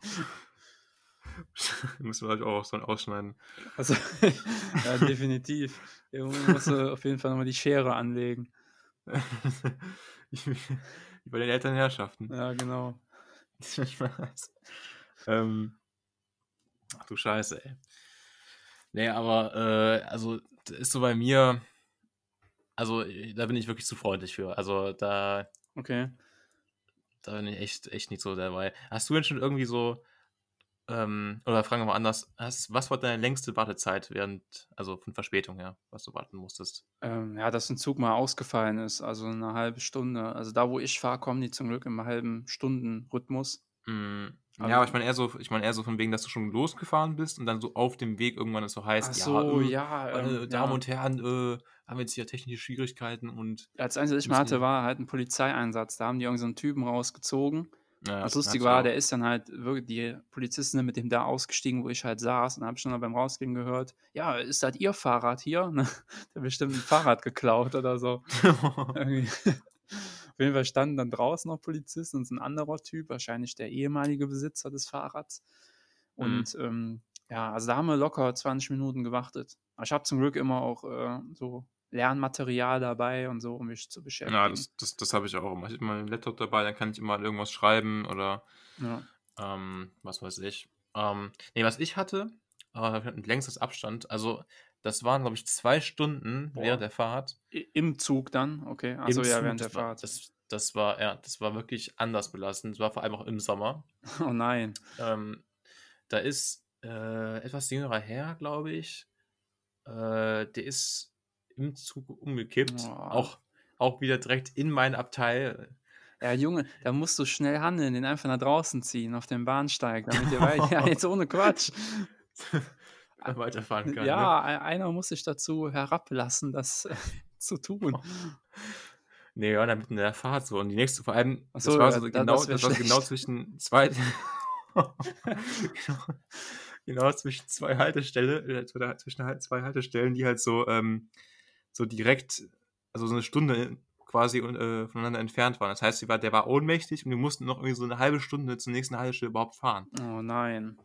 [SPEAKER 1] Müssen wir euch auch so ausschneiden.
[SPEAKER 2] Also, ja, definitiv. Irgendwo musst du auf jeden Fall nochmal die Schere anlegen.
[SPEAKER 1] Wie bei den Elternherrschaften.
[SPEAKER 2] Ja, genau.
[SPEAKER 1] ähm, ach du Scheiße, ey. Nee, aber, äh, also, das ist so bei mir, also, da bin ich wirklich zu freundlich für. Also, da,
[SPEAKER 2] Okay.
[SPEAKER 1] da bin ich echt, echt nicht so dabei. Hast du denn schon irgendwie so, ähm, oder fragen wir mal anders, hast, was war deine längste Wartezeit während, also von Verspätung her, was du warten musstest?
[SPEAKER 2] Ähm, ja, dass ein Zug mal ausgefallen ist, also eine halbe Stunde. Also da, wo ich fahre, kommen die zum Glück im halben Stunden-Rhythmus.
[SPEAKER 1] Mm,
[SPEAKER 2] Also-
[SPEAKER 1] ja, aber ich meine eher so, ich meine eher so von wegen, dass du schon losgefahren bist und dann so auf dem Weg irgendwann es so heißt,
[SPEAKER 2] Ach
[SPEAKER 1] ja,
[SPEAKER 2] so,
[SPEAKER 1] äh,
[SPEAKER 2] ja.
[SPEAKER 1] meine
[SPEAKER 2] ähm,
[SPEAKER 1] Damen
[SPEAKER 2] ja.
[SPEAKER 1] und Herren, äh, haben wir jetzt hier technische Schwierigkeiten und
[SPEAKER 2] Als Einzige, was ich mal hatte, war halt ein Polizeieinsatz. Da haben die irgendeinen so einen Typen rausgezogen.
[SPEAKER 1] ja,
[SPEAKER 2] Was
[SPEAKER 1] das
[SPEAKER 2] lustig
[SPEAKER 1] hat's
[SPEAKER 2] war, der ist dann halt wirklich, die Polizisten sind mit dem da ausgestiegen, wo ich halt saß. Und dann habe ich beim Rausgehen gehört, ja, ist das Ihr Fahrrad hier? Der hat bestimmt ein Fahrrad geklaut oder so. Jeden Fall standen dann draußen noch Polizisten und so ein anderer Typ, wahrscheinlich der ehemalige Besitzer des Fahrrads.
[SPEAKER 1] Mhm.
[SPEAKER 2] Und ähm, ja, also da haben wir locker 20 Minuten gewartet. Aber ich habe zum Glück immer auch äh, so Lernmaterial dabei und so, um mich zu beschäftigen.
[SPEAKER 1] ja, das, das, das habe ich auch immer. Ich habe immer einen Laptop dabei, dann kann ich immer irgendwas schreiben oder
[SPEAKER 2] ja.
[SPEAKER 1] ähm, was weiß ich. Ähm, nee, was ich hatte, äh, längstes Abstand, also das waren, glaube ich, zwei Stunden
[SPEAKER 2] Boah.
[SPEAKER 1] während der Fahrt.
[SPEAKER 2] Im Zug dann, okay.
[SPEAKER 1] Im
[SPEAKER 2] Also ja,
[SPEAKER 1] Zug,
[SPEAKER 2] während der Fahrt.
[SPEAKER 1] Das, das war, ja, das war wirklich anders belastend. Das war vor allem auch im Sommer.
[SPEAKER 2] Oh nein.
[SPEAKER 1] Ähm, da ist äh, etwas jüngerer Herr, glaube ich. Äh, der ist im Zug umgekippt.
[SPEAKER 2] Oh.
[SPEAKER 1] Auch, auch wieder direkt in mein Abteil.
[SPEAKER 2] Ja, Junge, da musst du schnell handeln, den einfach nach draußen ziehen auf dem Bahnsteig, damit ihr weiter. Ja, jetzt ohne Quatsch.
[SPEAKER 1] weiterfahren kann.
[SPEAKER 2] Ja, e- einer muss sich dazu herablassen, das zu tun.
[SPEAKER 1] Ne? Nee, ja, dann mitten in der Fahrt so. Und die nächste, vor allem,
[SPEAKER 2] Ach
[SPEAKER 1] das
[SPEAKER 2] so,
[SPEAKER 1] war
[SPEAKER 2] ja,
[SPEAKER 1] so
[SPEAKER 2] da-
[SPEAKER 1] genau,
[SPEAKER 2] das
[SPEAKER 1] das war so genau zwischen zwei. genau, genau zwischen zwei Haltestellen, äh, zwischen halt zwei Haltestellen, die halt so, ähm, so direkt, also so eine Stunde quasi äh, voneinander entfernt waren. Das heißt, war, der war ohnmächtig und wir mussten noch irgendwie so eine halbe Stunde zur nächsten Haltestelle überhaupt fahren.
[SPEAKER 2] Oh nein.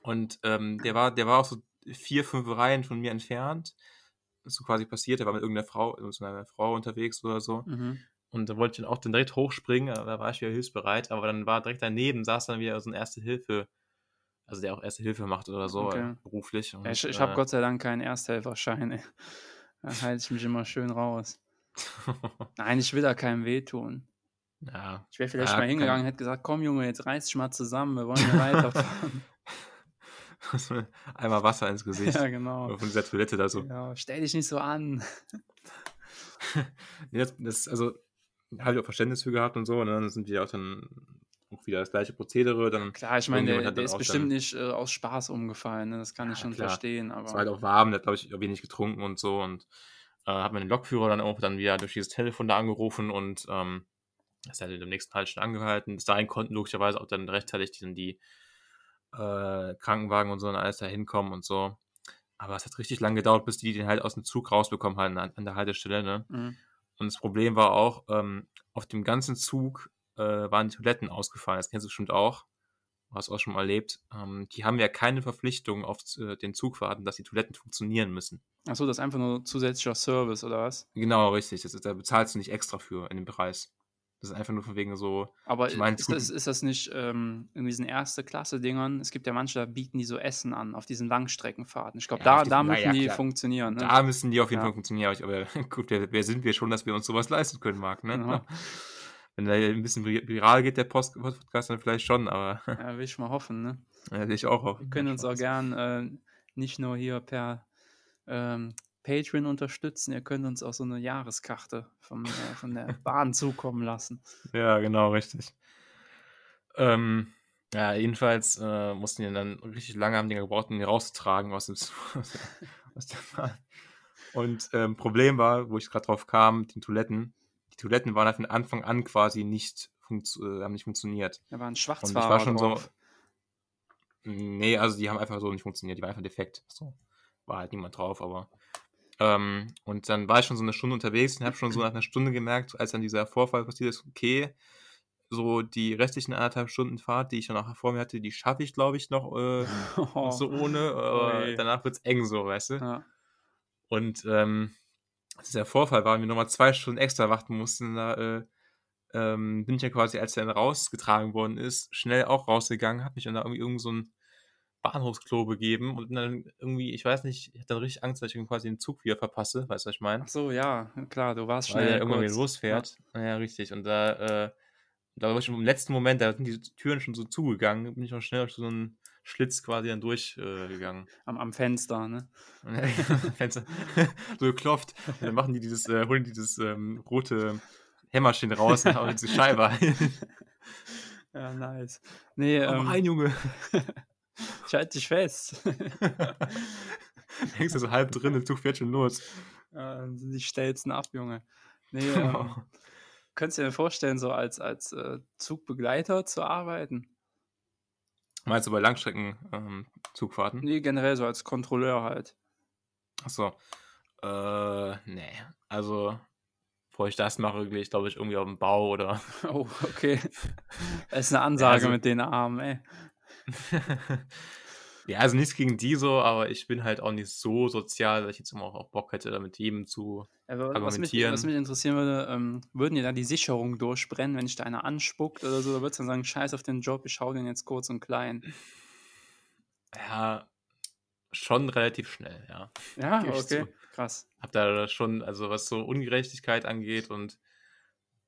[SPEAKER 1] Und ähm, der war, der war auch so vier, fünf Reihen von mir entfernt. So quasi passiert. Der war mit irgendeiner Frau, mit so einer Frau unterwegs oder so.
[SPEAKER 2] Mhm.
[SPEAKER 1] Und da wollte ich dann auch dann direkt hochspringen, aber da war ich wieder hilfsbereit. Aber dann war direkt daneben, saß dann wieder so ein Erste Hilfe, also der auch Erste Hilfe macht oder so,
[SPEAKER 2] Okay.
[SPEAKER 1] äh, beruflich. Und,
[SPEAKER 2] ich ich habe
[SPEAKER 1] äh,
[SPEAKER 2] Gott sei Dank keinen Ersthelferschein. ey. Da halte ich mich immer schön raus. Nein, ich will da keinem wehtun.
[SPEAKER 1] ja,
[SPEAKER 2] Ich wäre vielleicht
[SPEAKER 1] Ja,
[SPEAKER 2] mal hingegangen und hätte gesagt, komm Junge, jetzt reiß dich mal zusammen, wir wollen hier weiterfahren.
[SPEAKER 1] einmal Wasser ins Gesicht.
[SPEAKER 2] ja, genau.
[SPEAKER 1] Von dieser Toilette da so.
[SPEAKER 2] Ja, stell dich nicht so an.
[SPEAKER 1] Nee, das, das, also, habe ich auch Verständnis für gehabt und so. Und dann sind wir auch dann auch wieder das gleiche Prozedere. Dann
[SPEAKER 2] Klar, ich meine, der,
[SPEAKER 1] hat
[SPEAKER 2] der
[SPEAKER 1] dann
[SPEAKER 2] ist bestimmt
[SPEAKER 1] dann-
[SPEAKER 2] nicht äh, aus Spaß umgefallen, ne? das kann ich
[SPEAKER 1] Ja,
[SPEAKER 2] schon
[SPEAKER 1] klar.
[SPEAKER 2] verstehen, aber
[SPEAKER 1] Es war halt auch warm, der hat, glaube ich, wenig getrunken und so. Und äh, hat mir den Lokführer dann auch dann wieder durch dieses Telefon da angerufen und ähm, ist halt im nächsten Halt schon angehalten. Bis dahin konnten logischerweise auch dann rechtzeitig die, dann die äh, Krankenwagen und so und alles da hinkommen und so. Aber es hat richtig lange gedauert, bis die den halt aus dem Zug rausbekommen haben an, an der Haltestelle. Ne?
[SPEAKER 2] Mhm.
[SPEAKER 1] Und das Problem war auch, ähm, auf dem ganzen Zug äh, waren die Toiletten ausgefallen. Das kennst du bestimmt auch. Du hast auch schon mal erlebt. Ähm, die haben ja keine Verpflichtung auf äh, den Zugfahrten, dass die Toiletten funktionieren müssen.
[SPEAKER 2] Achso, das ist einfach nur zusätzlicher Service, oder was?
[SPEAKER 1] Genau, richtig. Das ist, da bezahlst du nicht extra für in dem Preis. Das ist einfach nur von wegen so.
[SPEAKER 2] Aber
[SPEAKER 1] Ich meine,
[SPEAKER 2] ist, das, ist das nicht ähm, in diesen Erste-Klasse-Dingern? Es gibt ja manche, da bieten die so Essen an auf diesen Langstreckenfahrten. Ich glaube,
[SPEAKER 1] Ja,
[SPEAKER 2] da, da müssen
[SPEAKER 1] ja,
[SPEAKER 2] die funktionieren. Ne?
[SPEAKER 1] Da müssen die auf jeden
[SPEAKER 2] Ja.
[SPEAKER 1] Fall funktionieren. Aber gut, wer, wer sind wir schon, dass wir uns sowas leisten können, Marc? Ne?
[SPEAKER 2] Ja.
[SPEAKER 1] Wenn da ein bisschen vi- viral geht, der Post Podcast, dann vielleicht schon, aber
[SPEAKER 2] Ja, will ich mal hoffen. Ne?
[SPEAKER 1] ja, will ich auch hoffen.
[SPEAKER 2] Wir können uns auch gern äh, nicht nur hier per ähm, Patreon unterstützen, ihr könnt uns auch so eine Jahreskarte vom, äh, von der Bahn zukommen lassen.
[SPEAKER 1] Ja, genau, richtig. Ähm, ja, jedenfalls äh, mussten die dann richtig lange haben die gebraucht, um die rauszutragen aus dem aus der, Bahn. Und ähm, Problem war, wo ich gerade drauf kam, die Toiletten. Die Toiletten waren halt von Anfang an quasi nicht, äh, haben nicht funktioniert.
[SPEAKER 2] Da war ein
[SPEAKER 1] Und ich
[SPEAKER 2] Schwarzfahrer
[SPEAKER 1] war schon
[SPEAKER 2] drauf.
[SPEAKER 1] so. Nee, also die haben einfach so nicht funktioniert, die waren einfach defekt. So. War halt niemand drauf, aber. Ähm, und dann war ich schon so eine Stunde unterwegs und habe schon so nach einer Stunde gemerkt, als dann dieser Vorfall passiert ist, okay, so die restlichen anderthalb Stunden Fahrt, die ich noch vor mir hatte, die schaffe ich, glaube ich, noch, äh, noch so ohne.
[SPEAKER 2] Ui.
[SPEAKER 1] danach wird es eng so, weißt du?
[SPEAKER 2] Ja.
[SPEAKER 1] Und ähm, der Vorfall war, wir nochmal zwei Stunden extra warten mussten, da äh, ähm, bin ich ja quasi, als der dann rausgetragen worden ist, schnell auch rausgegangen, habe mich dann da irgendwie irgend so ein Bahnhofsklo begeben und dann irgendwie, ich weiß nicht, ich hatte dann richtig Angst, dass ich quasi den Zug wieder verpasse, weißt du, was ich meine?
[SPEAKER 2] Ach so, ja, klar, du warst
[SPEAKER 1] Weil
[SPEAKER 2] schnell
[SPEAKER 1] der irgendwann wieder losfährt. Ja. richtig. Und da, äh, da war ich im letzten Moment, da sind die Türen schon so zugegangen, bin ich noch schnell durch so einen Schlitz quasi dann durchgegangen. Äh.
[SPEAKER 2] Am, am Fenster, ne?
[SPEAKER 1] Fenster so geklopft. Und dann machen die dieses, äh, holen die dieses ähm, rote Hämmerchen raus und hauen diese Scheibe ein.
[SPEAKER 2] Ja, nice. Nee,
[SPEAKER 1] Komm
[SPEAKER 2] ähm,
[SPEAKER 1] rein, Junge.
[SPEAKER 2] Ich halte dich fest.
[SPEAKER 1] Hängst du so halb drin, der Zug fährt schon los.
[SPEAKER 2] Ja, sind die Stelzen ab, Junge. Nee, ähm, könntest du dir vorstellen, so als, als äh, Zugbegleiter zu arbeiten?
[SPEAKER 1] Meinst du bei Langstrecken-Zugfahrten?
[SPEAKER 2] Nee, generell so als Kontrolleur halt.
[SPEAKER 1] Achso. Äh, nee. Also, bevor ich das mache, gehe ich, glaube ich, irgendwie auf den Bau oder.
[SPEAKER 2] Oh, okay. Das ist eine Ansage
[SPEAKER 1] also-
[SPEAKER 2] mit den Armen, ey.
[SPEAKER 1] ja, also nichts gegen die so, aber ich bin halt auch nicht so sozial, dass ich jetzt immer auch Bock hätte, da mit jedem zu.
[SPEAKER 2] Aber was mich,
[SPEAKER 1] Argumentieren.
[SPEAKER 2] was mich interessieren würde, ähm, würden dir da die Sicherungen durchbrennen, wenn dich da einer anspuckt oder so? Da würdest du dann sagen, scheiß auf den Job, ich hau den jetzt kurz und klein.
[SPEAKER 1] Ja, schon relativ schnell, ja.
[SPEAKER 2] Ja,
[SPEAKER 1] Geb ich
[SPEAKER 2] okay, krass.
[SPEAKER 1] Hab da schon, also was so Ungerechtigkeit angeht und,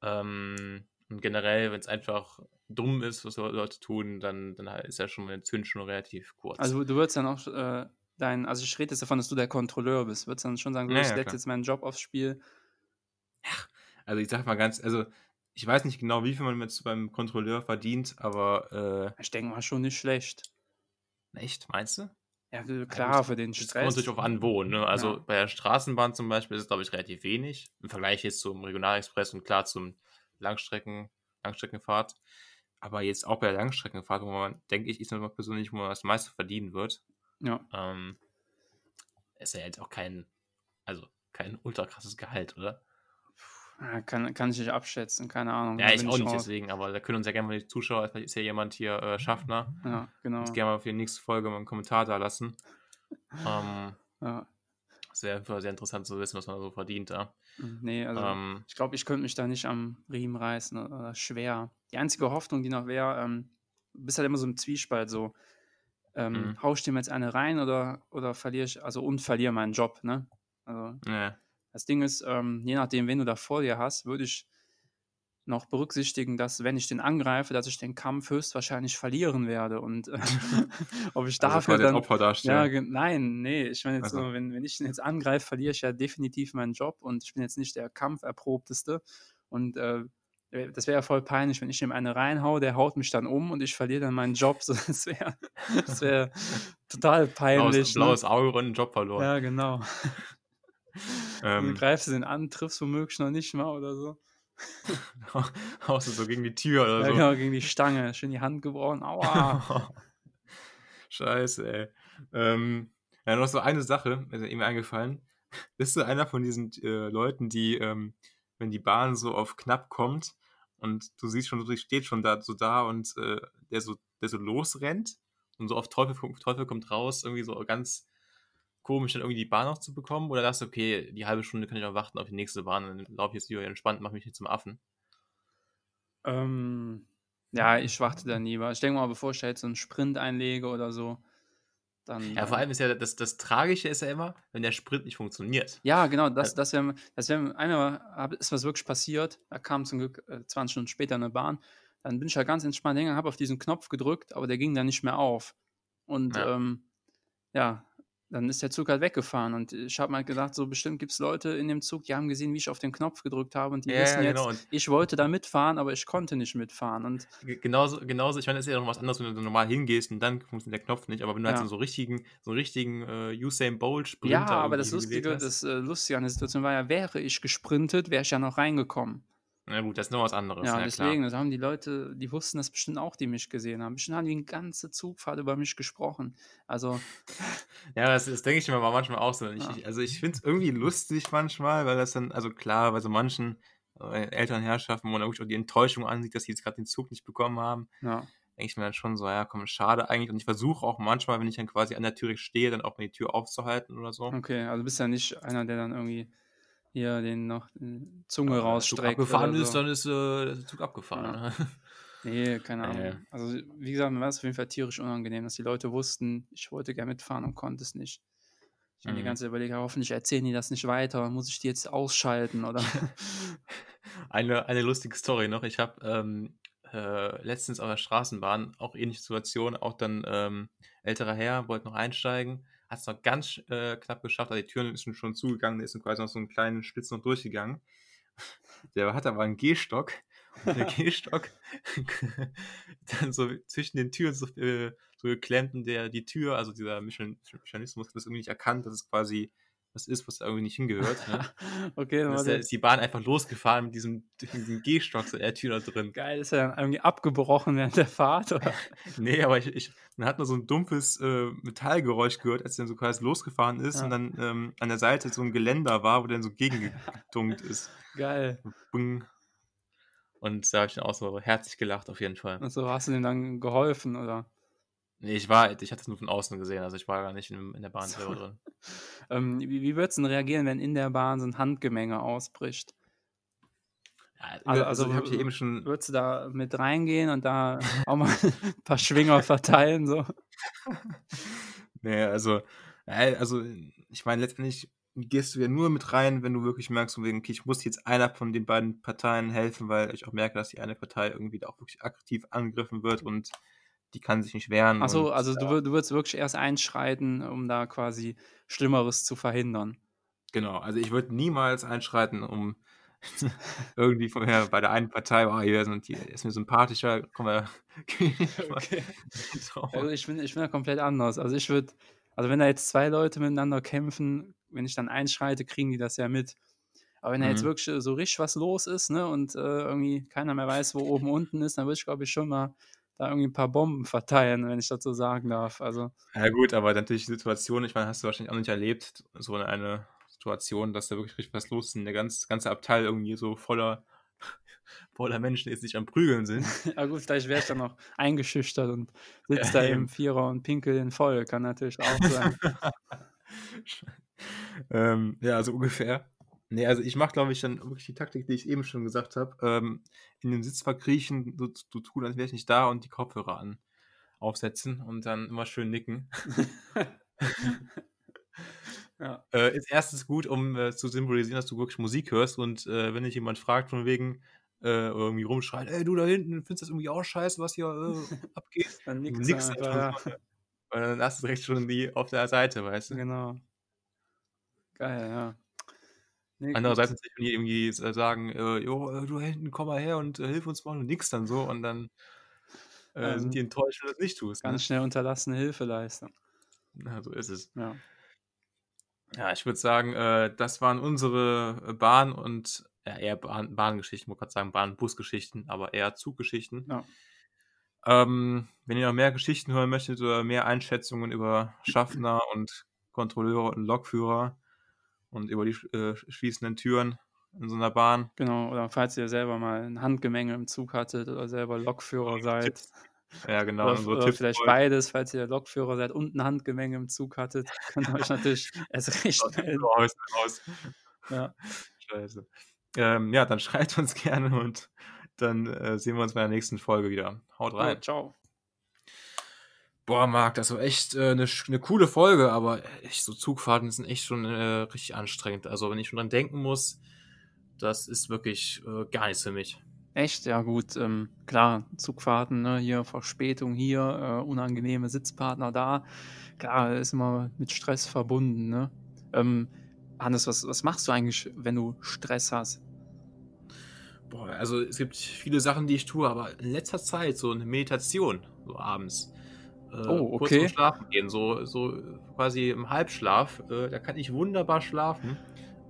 [SPEAKER 1] ähm, und generell, wenn es einfach dumm ist, was Leute tun, dann, dann ist ja schon meine Zündschnur relativ kurz.
[SPEAKER 2] Also du würdest dann auch äh, dein, also ich rede jetzt davon, dass du der Kontrolleur bist, würdest dann schon sagen,
[SPEAKER 1] Ja,
[SPEAKER 2] ich
[SPEAKER 1] ja,
[SPEAKER 2] setze jetzt meinen Job aufs Spiel.
[SPEAKER 1] Also ich sag mal ganz, also ich weiß nicht genau, wie viel man jetzt beim Kontrolleur verdient, aber
[SPEAKER 2] Ich denke mal schon nicht schlecht.
[SPEAKER 1] äh, echt, meinst du?
[SPEAKER 2] Ja, klar, für den
[SPEAKER 1] Das kommt
[SPEAKER 2] Stress.
[SPEAKER 1] natürlich auch an, wo. Ne? Also
[SPEAKER 2] Ja.
[SPEAKER 1] bei der Straßenbahn zum Beispiel ist es, glaube ich, relativ wenig. Im Vergleich jetzt zum Regionalexpress und klar zum Langstrecken, Langstreckenfahrt. Aber jetzt auch bei der Langstreckenfahrt, wo man, denke ich, ist immer persönlich, wo man das meiste verdienen wird,
[SPEAKER 2] Ja.
[SPEAKER 1] ähm, ist ja jetzt auch kein, also kein ultra krasses Gehalt, oder?
[SPEAKER 2] Ja, Kann, kann ich nicht abschätzen, keine Ahnung.
[SPEAKER 1] Ja, ich auch nicht deswegen, aber da können uns ja gerne mal die Zuschauer, vielleicht ist ja jemand hier äh, Schaffner,
[SPEAKER 2] Ja, genau.
[SPEAKER 1] uns gerne mal für die nächste Folge mal einen Kommentar da lassen. Ähm. Sehr, sehr interessant zu wissen, was man so verdient da.
[SPEAKER 2] Nee, also
[SPEAKER 1] ähm,
[SPEAKER 2] ich glaube, ich könnte mich da nicht am Riemen reißen oder schwer. Die einzige Hoffnung, die noch wäre, ähm, du bist halt immer so im Zwiespalt so. Ähm,
[SPEAKER 1] Mhm.
[SPEAKER 2] Hau ich dem jetzt eine rein oder, oder verliere ich, also und verliere meinen Job, ne? Also
[SPEAKER 1] ne.
[SPEAKER 2] das Ding ist, ähm, je nachdem, wen du da vor dir hast, würde ich noch berücksichtigen, dass wenn ich den angreife, dass ich den Kampf höchstwahrscheinlich verlieren werde und äh, ob ich
[SPEAKER 1] Also
[SPEAKER 2] dafür
[SPEAKER 1] quasi als
[SPEAKER 2] dann
[SPEAKER 1] Opfer
[SPEAKER 2] ja,
[SPEAKER 1] darstellen.
[SPEAKER 2] ge- nein, nee, ich meine jetzt
[SPEAKER 1] Also.
[SPEAKER 2] so, wenn, wenn ich den jetzt angreife, verliere ich ja definitiv meinen Job und ich bin jetzt nicht der Kampferprobteste und äh, das wäre ja voll peinlich, wenn ich ihm eine reinhau, der haut mich dann um und ich verliere dann meinen Job. Das wäre das wär total peinlich.
[SPEAKER 1] blaues, blaues Auge und einen Job verloren.
[SPEAKER 2] ne? Ja, genau. Dann
[SPEAKER 1] Ähm,
[SPEAKER 2] greifst du den an, triffst womöglich noch nicht mal oder so.
[SPEAKER 1] haust du so gegen die Tür oder
[SPEAKER 2] Ja,
[SPEAKER 1] so.
[SPEAKER 2] genau, gegen die Stange. Schön die Hand gebrochen. Aua.
[SPEAKER 1] Scheiße, ey. Ähm, ja, noch so eine Sache, ist mir eben eingefallen. Bist du einer von diesen äh, Leuten, die, ähm, wenn die Bahn so auf knapp kommt und du siehst schon, du steht schon da so da und äh, der so, der so losrennt und so auf Teufel, Teufel kommt raus, irgendwie so ganz komisch dann irgendwie die Bahn noch zu bekommen? Oder sagst du, okay, die halbe Stunde kann ich noch warten auf die nächste Bahn und dann laufe ich jetzt hier entspannt, mach mich nicht zum Affen?
[SPEAKER 2] ähm, ja, ich warte da nie. weil Ich denke mal, bevor ich da jetzt so einen Sprint einlege oder so, dann.
[SPEAKER 1] Ja, vor
[SPEAKER 2] äh,
[SPEAKER 1] allem ist ja das, das Tragische ist ja immer, wenn der Sprint nicht funktioniert.
[SPEAKER 2] Ja, genau, das, das wäre, das wär, einmal ist was wirklich passiert. Da kam zum Glück äh, 20 Stunden später eine Bahn. Dann bin ich halt ganz entspannt hingegangen, habe auf diesen Knopf gedrückt, aber der ging dann nicht mehr auf. Und
[SPEAKER 1] Ja.
[SPEAKER 2] ähm, ja, dann ist der Zug halt weggefahren. Und ich habe mal gedacht, so bestimmt gibt es Leute in dem Zug, die haben gesehen, wie ich auf den Knopf gedrückt habe und die
[SPEAKER 1] Ja,
[SPEAKER 2] wissen
[SPEAKER 1] ja,
[SPEAKER 2] jetzt,
[SPEAKER 1] genau. Und
[SPEAKER 2] ich wollte da mitfahren, aber ich konnte nicht mitfahren. Und
[SPEAKER 1] Ge- Genauso, genauso, ich meine, das ist ja noch was anderes, wenn du normal hingehst und dann funktioniert der Knopf nicht, aber wenn du
[SPEAKER 2] Ja.
[SPEAKER 1] halt so, so richtigen, so einen richtigen äh, Usain Bolt Sprinter
[SPEAKER 2] ja, aber das Lustige, das äh, Lustige an der Situation war ja, wäre ich gesprintet, wäre ich ja noch reingekommen.
[SPEAKER 1] Na gut, das ist noch was anderes.
[SPEAKER 2] Ja,
[SPEAKER 1] Ja,
[SPEAKER 2] deswegen,
[SPEAKER 1] klar.
[SPEAKER 2] das haben die Leute, die wussten das bestimmt auch, die mich gesehen haben. Bestimmt haben die eine ganze Zugfahrt über mich gesprochen. Also,
[SPEAKER 1] Ja, das, das denke ich mir aber manchmal auch so. Ich,
[SPEAKER 2] Ja.
[SPEAKER 1] ich, also ich finde es irgendwie lustig manchmal, weil das dann, also klar, bei so manchen, äh, Elternherrschaften, wo man wirklich auch die Enttäuschung ansieht, dass sie jetzt gerade den Zug nicht bekommen haben.
[SPEAKER 2] Ja.
[SPEAKER 1] Denke ich mir dann schon so, ja, komm, schade eigentlich. Und ich versuche auch manchmal, wenn ich dann quasi an der Tür stehe, dann auch mal die Tür aufzuhalten oder so.
[SPEAKER 2] Okay, also bist ja nicht einer, der dann irgendwie hier den noch die Zunge
[SPEAKER 1] Wenn der Zug
[SPEAKER 2] rausstreckt.
[SPEAKER 1] abgefahren ist,
[SPEAKER 2] so.
[SPEAKER 1] dann ist äh, der Zug abgefahren.
[SPEAKER 2] Ja.
[SPEAKER 1] ne?
[SPEAKER 2] Nee, keine Ahnung.
[SPEAKER 1] Nee.
[SPEAKER 2] Also, wie gesagt, mir war es auf jeden Fall tierisch unangenehm, dass die Leute wussten, ich wollte gerne mitfahren und konnte es nicht. Ich habe die
[SPEAKER 1] Mhm.
[SPEAKER 2] ganze Zeit überlegt, hoffentlich erzählen die das nicht weiter. Muss ich die jetzt ausschalten oder?
[SPEAKER 1] Eine, eine lustige Story noch. Ich habe ähm, äh, letztens auf der Straßenbahn auch ähnliche Situation, auch dann ähm, älterer Herr, wollte noch einsteigen, hat es noch ganz äh, knapp geschafft, also die Türen sind schon zugegangen, ist quasi noch so einen kleinen Schlitz noch durchgegangen. Der hat aber einen Gehstock und der Gehstock dann so zwischen den Türen so, äh, so geklemmt und der die Tür, also dieser Mechan- Mechanismus, hat das irgendwie nicht erkannt, dass es quasi was ist, was da irgendwie nicht hingehört. Ne?
[SPEAKER 2] okay, dann
[SPEAKER 1] ist, der, ist die Bahn einfach losgefahren mit diesem, diesem Gehstock so in der Tür da drin.
[SPEAKER 2] geil, ist er dann irgendwie abgebrochen während der Fahrt oder?
[SPEAKER 1] Nee, aber ich, ich, man hat nur so ein dumpfes äh, Metallgeräusch gehört, als er dann so quasi losgefahren ist
[SPEAKER 2] Ja.
[SPEAKER 1] und dann ähm, an der Seite so ein Geländer war, wo der dann so gegengedunkt ist.
[SPEAKER 2] Geil.
[SPEAKER 1] Bing. Und da habe ich dann auch so herzlich gelacht auf jeden Fall.
[SPEAKER 2] Also hast du dem dann geholfen oder?
[SPEAKER 1] Nee, ich war, ich hatte es nur von außen gesehen, also ich war gar nicht in, in der Bahn
[SPEAKER 2] So.
[SPEAKER 1] selber drin.
[SPEAKER 2] Ähm, wie, wie würdest du denn reagieren, wenn in der Bahn so ein Handgemenge ausbricht?
[SPEAKER 1] Ja,
[SPEAKER 2] Also-
[SPEAKER 1] also,
[SPEAKER 2] also,
[SPEAKER 1] ich habe hier eben schon,
[SPEAKER 2] Würdest du da mit reingehen und da auch mal ein paar Schwinger verteilen? So?
[SPEAKER 1] nee, also, ja, also ich meine, letztendlich gehst du ja nur mit rein, wenn du wirklich merkst, wegen, okay, ich muss jetzt einer von den beiden Parteien helfen, weil ich auch merke, dass die eine Partei irgendwie da auch wirklich aktiv angegriffen wird und die kann sich nicht wehren.
[SPEAKER 2] Achso, also du,
[SPEAKER 1] ja,
[SPEAKER 2] du würdest wirklich erst einschreiten, um da quasi Schlimmeres zu verhindern.
[SPEAKER 1] Genau, also ich würde niemals einschreiten, um irgendwie vorher bei der einen Partei, oh, hier sind die, ist mir sympathischer, komm mal.
[SPEAKER 2] Okay.
[SPEAKER 1] so.
[SPEAKER 2] Also ich bin, ich bin da komplett anders. Also ich würde, also wenn da jetzt zwei Leute miteinander kämpfen, wenn ich dann einschreite, kriegen die das ja mit. Aber wenn da jetzt
[SPEAKER 1] Mhm.
[SPEAKER 2] wirklich so richtig was los ist, ne, und äh, irgendwie keiner mehr weiß, wo oben unten ist, dann würde ich, glaube ich, schon mal da irgendwie ein paar Bomben verteilen, wenn ich das so sagen darf. Also,
[SPEAKER 1] Ja gut, aber natürlich die Situation, ich meine, hast du wahrscheinlich auch nicht erlebt, so eine Situation, dass da wirklich richtig was los ist und der ganz, ganze Abteil irgendwie so voller, voller Menschen jetzt nicht am Prügeln sind.
[SPEAKER 2] ja gut, vielleicht wäre ich dann noch eingeschüchtert und sitzt
[SPEAKER 1] Ja,
[SPEAKER 2] da im
[SPEAKER 1] eben.
[SPEAKER 2] Vierer und pinkelt den voll. Kann natürlich auch sein.
[SPEAKER 1] ähm, ja, also ungefähr. Nee, also ich mache, glaube ich, dann wirklich die Taktik, die ich eben schon gesagt habe. Ähm, in den Sitz verkriechen, so, so tun, als wäre ich nicht da und die Kopfhörer an aufsetzen und dann immer schön nicken.
[SPEAKER 2] ja.
[SPEAKER 1] Äh, ist erstens gut, um äh, zu symbolisieren, dass du wirklich Musik hörst und äh, wenn dich jemand fragt, von wegen äh, irgendwie rumschreit, ey, du da hinten, findest das irgendwie auch scheiße, was hier äh, abgeht?
[SPEAKER 2] Dann
[SPEAKER 1] Du
[SPEAKER 2] nix
[SPEAKER 1] nickst
[SPEAKER 2] einfach,
[SPEAKER 1] einfach
[SPEAKER 2] ja.
[SPEAKER 1] weil dann hast du direkt schon die auf der Seite, weißt du?
[SPEAKER 2] Genau. Geil, ja. Nee,
[SPEAKER 1] Andererseits
[SPEAKER 2] gut.
[SPEAKER 1] natürlich, wenn die irgendwie s- sagen, äh, jo, äh, du hinten, komm mal her und äh, hilf uns mal und nix dann so und dann äh,
[SPEAKER 2] Ähm,
[SPEAKER 1] sind die enttäuscht, wenn du das nicht tust. Ne?
[SPEAKER 2] Ganz schnell unterlassene Hilfeleistung.
[SPEAKER 1] Ja, so ist es.
[SPEAKER 2] Ja.
[SPEAKER 1] Ja, ich würde sagen, äh, das waren unsere äh, Bahn- und ja, eher Bahn Bahngeschichten, wollte gerade sagen Bahn- und Busgeschichten, aber eher Zuggeschichten.
[SPEAKER 2] Ja.
[SPEAKER 1] Ähm, wenn ihr noch mehr Geschichten hören möchtet oder mehr Einschätzungen über Schaffner und Kontrolleure und Lokführer und über die äh, schließenden Türen in so einer Bahn,
[SPEAKER 2] Genau, oder falls ihr selber mal ein Handgemenge im Zug hattet oder selber Lokführer seid.
[SPEAKER 1] Ja genau,
[SPEAKER 2] Oder, oder vielleicht beides, falls ihr Lokführer seid und ein Handgemenge im Zug hattet, könnt ihr euch natürlich erst recht melden.
[SPEAKER 1] raus, raus.
[SPEAKER 2] Ja.
[SPEAKER 1] Scheiße. Ähm, ja, dann schreibt uns gerne und dann äh, sehen wir uns bei der nächsten Folge wieder. Haut rein.
[SPEAKER 2] ciao.
[SPEAKER 1] Boah, Marc, das war echt äh, eine, eine coole Folge, aber echt so Zugfahrten sind echt schon äh, richtig anstrengend. Also wenn ich schon dran denken muss, das ist wirklich äh, gar nichts für mich.
[SPEAKER 2] Echt? Ja, gut. Ähm, klar, Zugfahrten, ne, hier Verspätung hier, äh, unangenehme Sitzpartner da. Klar, ist immer mit Stress verbunden, ne? Ähm, Hannes, was, was machst du eigentlich, wenn du Stress hast?
[SPEAKER 1] Boah, also es gibt viele Sachen, die ich tue, aber in letzter Zeit so eine Meditation, so abends. Äh,
[SPEAKER 2] Oh,
[SPEAKER 1] Kurz
[SPEAKER 2] okay.
[SPEAKER 1] vorm Schlafen gehen, so, so quasi im Halbschlaf. Äh, da kann ich wunderbar schlafen.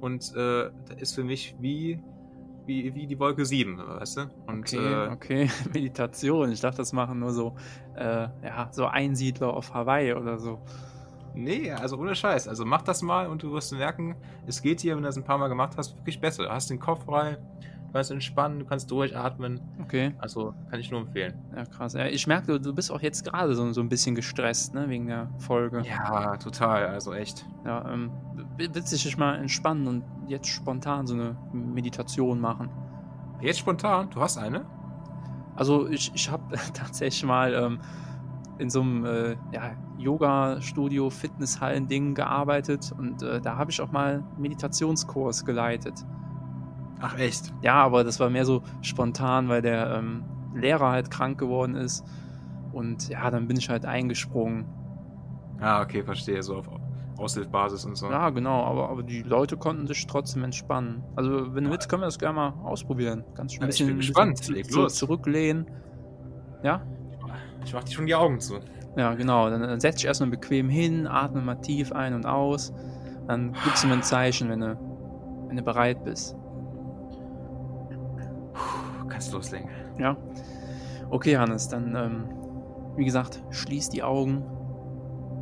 [SPEAKER 1] Und äh, da ist für mich wie, wie, wie die Wolke 7, weißt du? Und
[SPEAKER 2] Okay,
[SPEAKER 1] äh,
[SPEAKER 2] okay, Meditation. Ich dachte, das machen nur so, äh, ja, so Einsiedler auf Hawaii oder so.
[SPEAKER 1] Nee, also ohne Scheiß. Also mach das mal und du wirst merken, es geht dir, wenn du das ein paar Mal gemacht hast, wirklich besser. Du hast den Kopf frei, kannst entspannen, du kannst durchatmen.
[SPEAKER 2] Okay.
[SPEAKER 1] Also kann ich nur empfehlen.
[SPEAKER 2] Ja, krass. Ja, ich merke, du, du bist auch jetzt gerade so, so ein bisschen gestresst, ne, wegen der Folge.
[SPEAKER 1] Ja, total. Also echt.
[SPEAKER 2] Ja, ähm, willst du dich mal entspannen und jetzt spontan so eine Meditation machen?
[SPEAKER 1] Jetzt spontan, du hast eine?
[SPEAKER 2] Also ich, ich habe tatsächlich mal ähm, in so einem äh, ja, Yoga-Studio, Fitnesshallen-Ding gearbeitet und äh, da habe ich auch mal einen Meditationskurs geleitet.
[SPEAKER 1] Ach echt?
[SPEAKER 2] Ja, aber das war mehr so spontan, weil der ähm, Lehrer halt krank geworden ist. Und ja, dann bin ich halt eingesprungen.
[SPEAKER 1] Ah, okay, verstehe. So auf Aushilfbasis und so.
[SPEAKER 2] Ja, genau, aber, aber die Leute konnten sich trotzdem entspannen. Also, wenn du willst, können wir das gerne mal ausprobieren. Du ein
[SPEAKER 1] Ja, ich
[SPEAKER 2] bisschen,
[SPEAKER 1] bin
[SPEAKER 2] ein
[SPEAKER 1] gespannt.
[SPEAKER 2] bisschen
[SPEAKER 1] Leg los.
[SPEAKER 2] zurücklehnen. Ja?
[SPEAKER 1] Ich mach dir schon die Augen zu.
[SPEAKER 2] Ja, genau. Dann, dann setz dich erstmal bequem hin, atme mal tief ein und aus. Dann gibst du mir ein Zeichen, wenn du, wenn du bereit bist.
[SPEAKER 1] Kannst loslegen.
[SPEAKER 2] Ja. Okay, Hannes, dann, ähm, wie gesagt, schließ die Augen.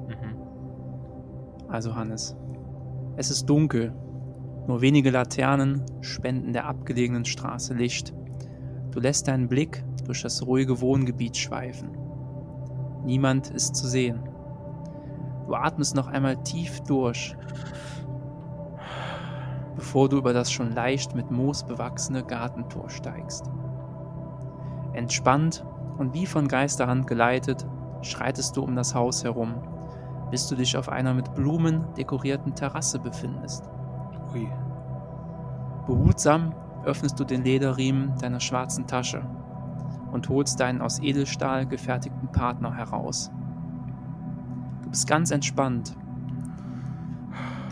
[SPEAKER 1] Mhm.
[SPEAKER 2] Also, Hannes, es ist dunkel. Nur wenige Laternen spenden der abgelegenen Straße Licht. Du lässt deinen Blick durch das ruhige Wohngebiet schweifen. Niemand ist zu sehen. Du atmest noch einmal tief durch, bevor du über das schon leicht mit Moos bewachsene Gartentor steigst. Entspannt und wie von Geisterhand geleitet, schreitest du um das Haus herum, bis du dich auf einer mit Blumen dekorierten Terrasse befindest.
[SPEAKER 1] Ui.
[SPEAKER 2] Behutsam öffnest du den Lederriemen deiner schwarzen Tasche und holst deinen aus Edelstahl gefertigten Partner heraus. Du bist ganz entspannt.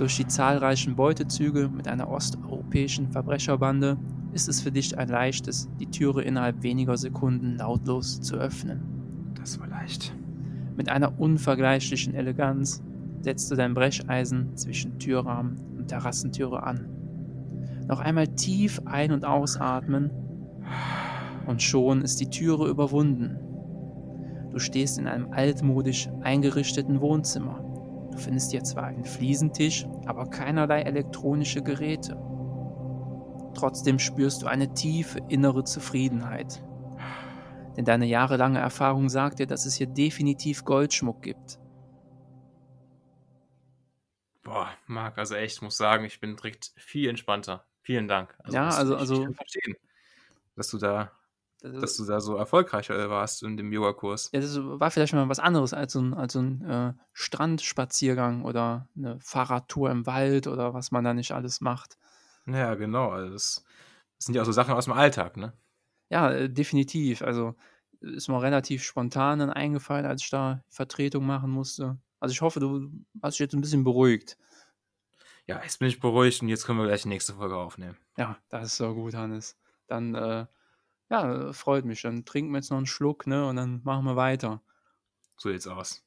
[SPEAKER 2] Durch die zahlreichen Beutezüge mit einer osteuropäischen Verbrecherbande ist es für dich ein leichtes, die Türe innerhalb weniger Sekunden lautlos zu öffnen.
[SPEAKER 1] Das war leicht.
[SPEAKER 2] Mit einer unvergleichlichen Eleganz setzt du dein Brecheisen zwischen Türrahmen und Terrassentüre an. Noch einmal tief ein- und ausatmen und schon ist die Türe überwunden. Du stehst in einem altmodisch eingerichteten Wohnzimmer. Du findest hier zwar einen Fliesentisch, aber keinerlei elektronische Geräte. Trotzdem spürst du eine tiefe innere Zufriedenheit. Denn deine jahrelange Erfahrung sagt dir, dass es hier definitiv Goldschmuck gibt.
[SPEAKER 1] Boah, Marc, also echt, muss sagen, ich bin direkt viel entspannter. Vielen Dank.
[SPEAKER 2] Ja,
[SPEAKER 1] das-
[SPEAKER 2] also-
[SPEAKER 1] ich,
[SPEAKER 2] also-
[SPEAKER 1] Ich verstehen, dass du da,
[SPEAKER 2] Das,
[SPEAKER 1] dass du da so erfolgreich warst in dem Yoga-Kurs.
[SPEAKER 2] ja, das war vielleicht mal was anderes als so ein, als so ein äh, Strandspaziergang oder eine Fahrradtour im Wald oder was man da nicht alles macht.
[SPEAKER 1] Ja, genau. Also das, das sind ja auch so Sachen aus dem Alltag, ne?
[SPEAKER 2] Ja, äh, definitiv. Also ist mir relativ spontan dann eingefallen, als ich da Vertretung machen musste. Also ich hoffe, du hast dich jetzt ein bisschen beruhigt.
[SPEAKER 1] Ja, jetzt bin ich beruhigt und jetzt können wir gleich die nächste Folge aufnehmen.
[SPEAKER 2] Ja, das ist so gut, Hannes. Dann, äh, ja, freut mich. Dann trinken wir jetzt noch einen Schluck, ne? Und dann machen wir weiter.
[SPEAKER 1] So sieht's aus.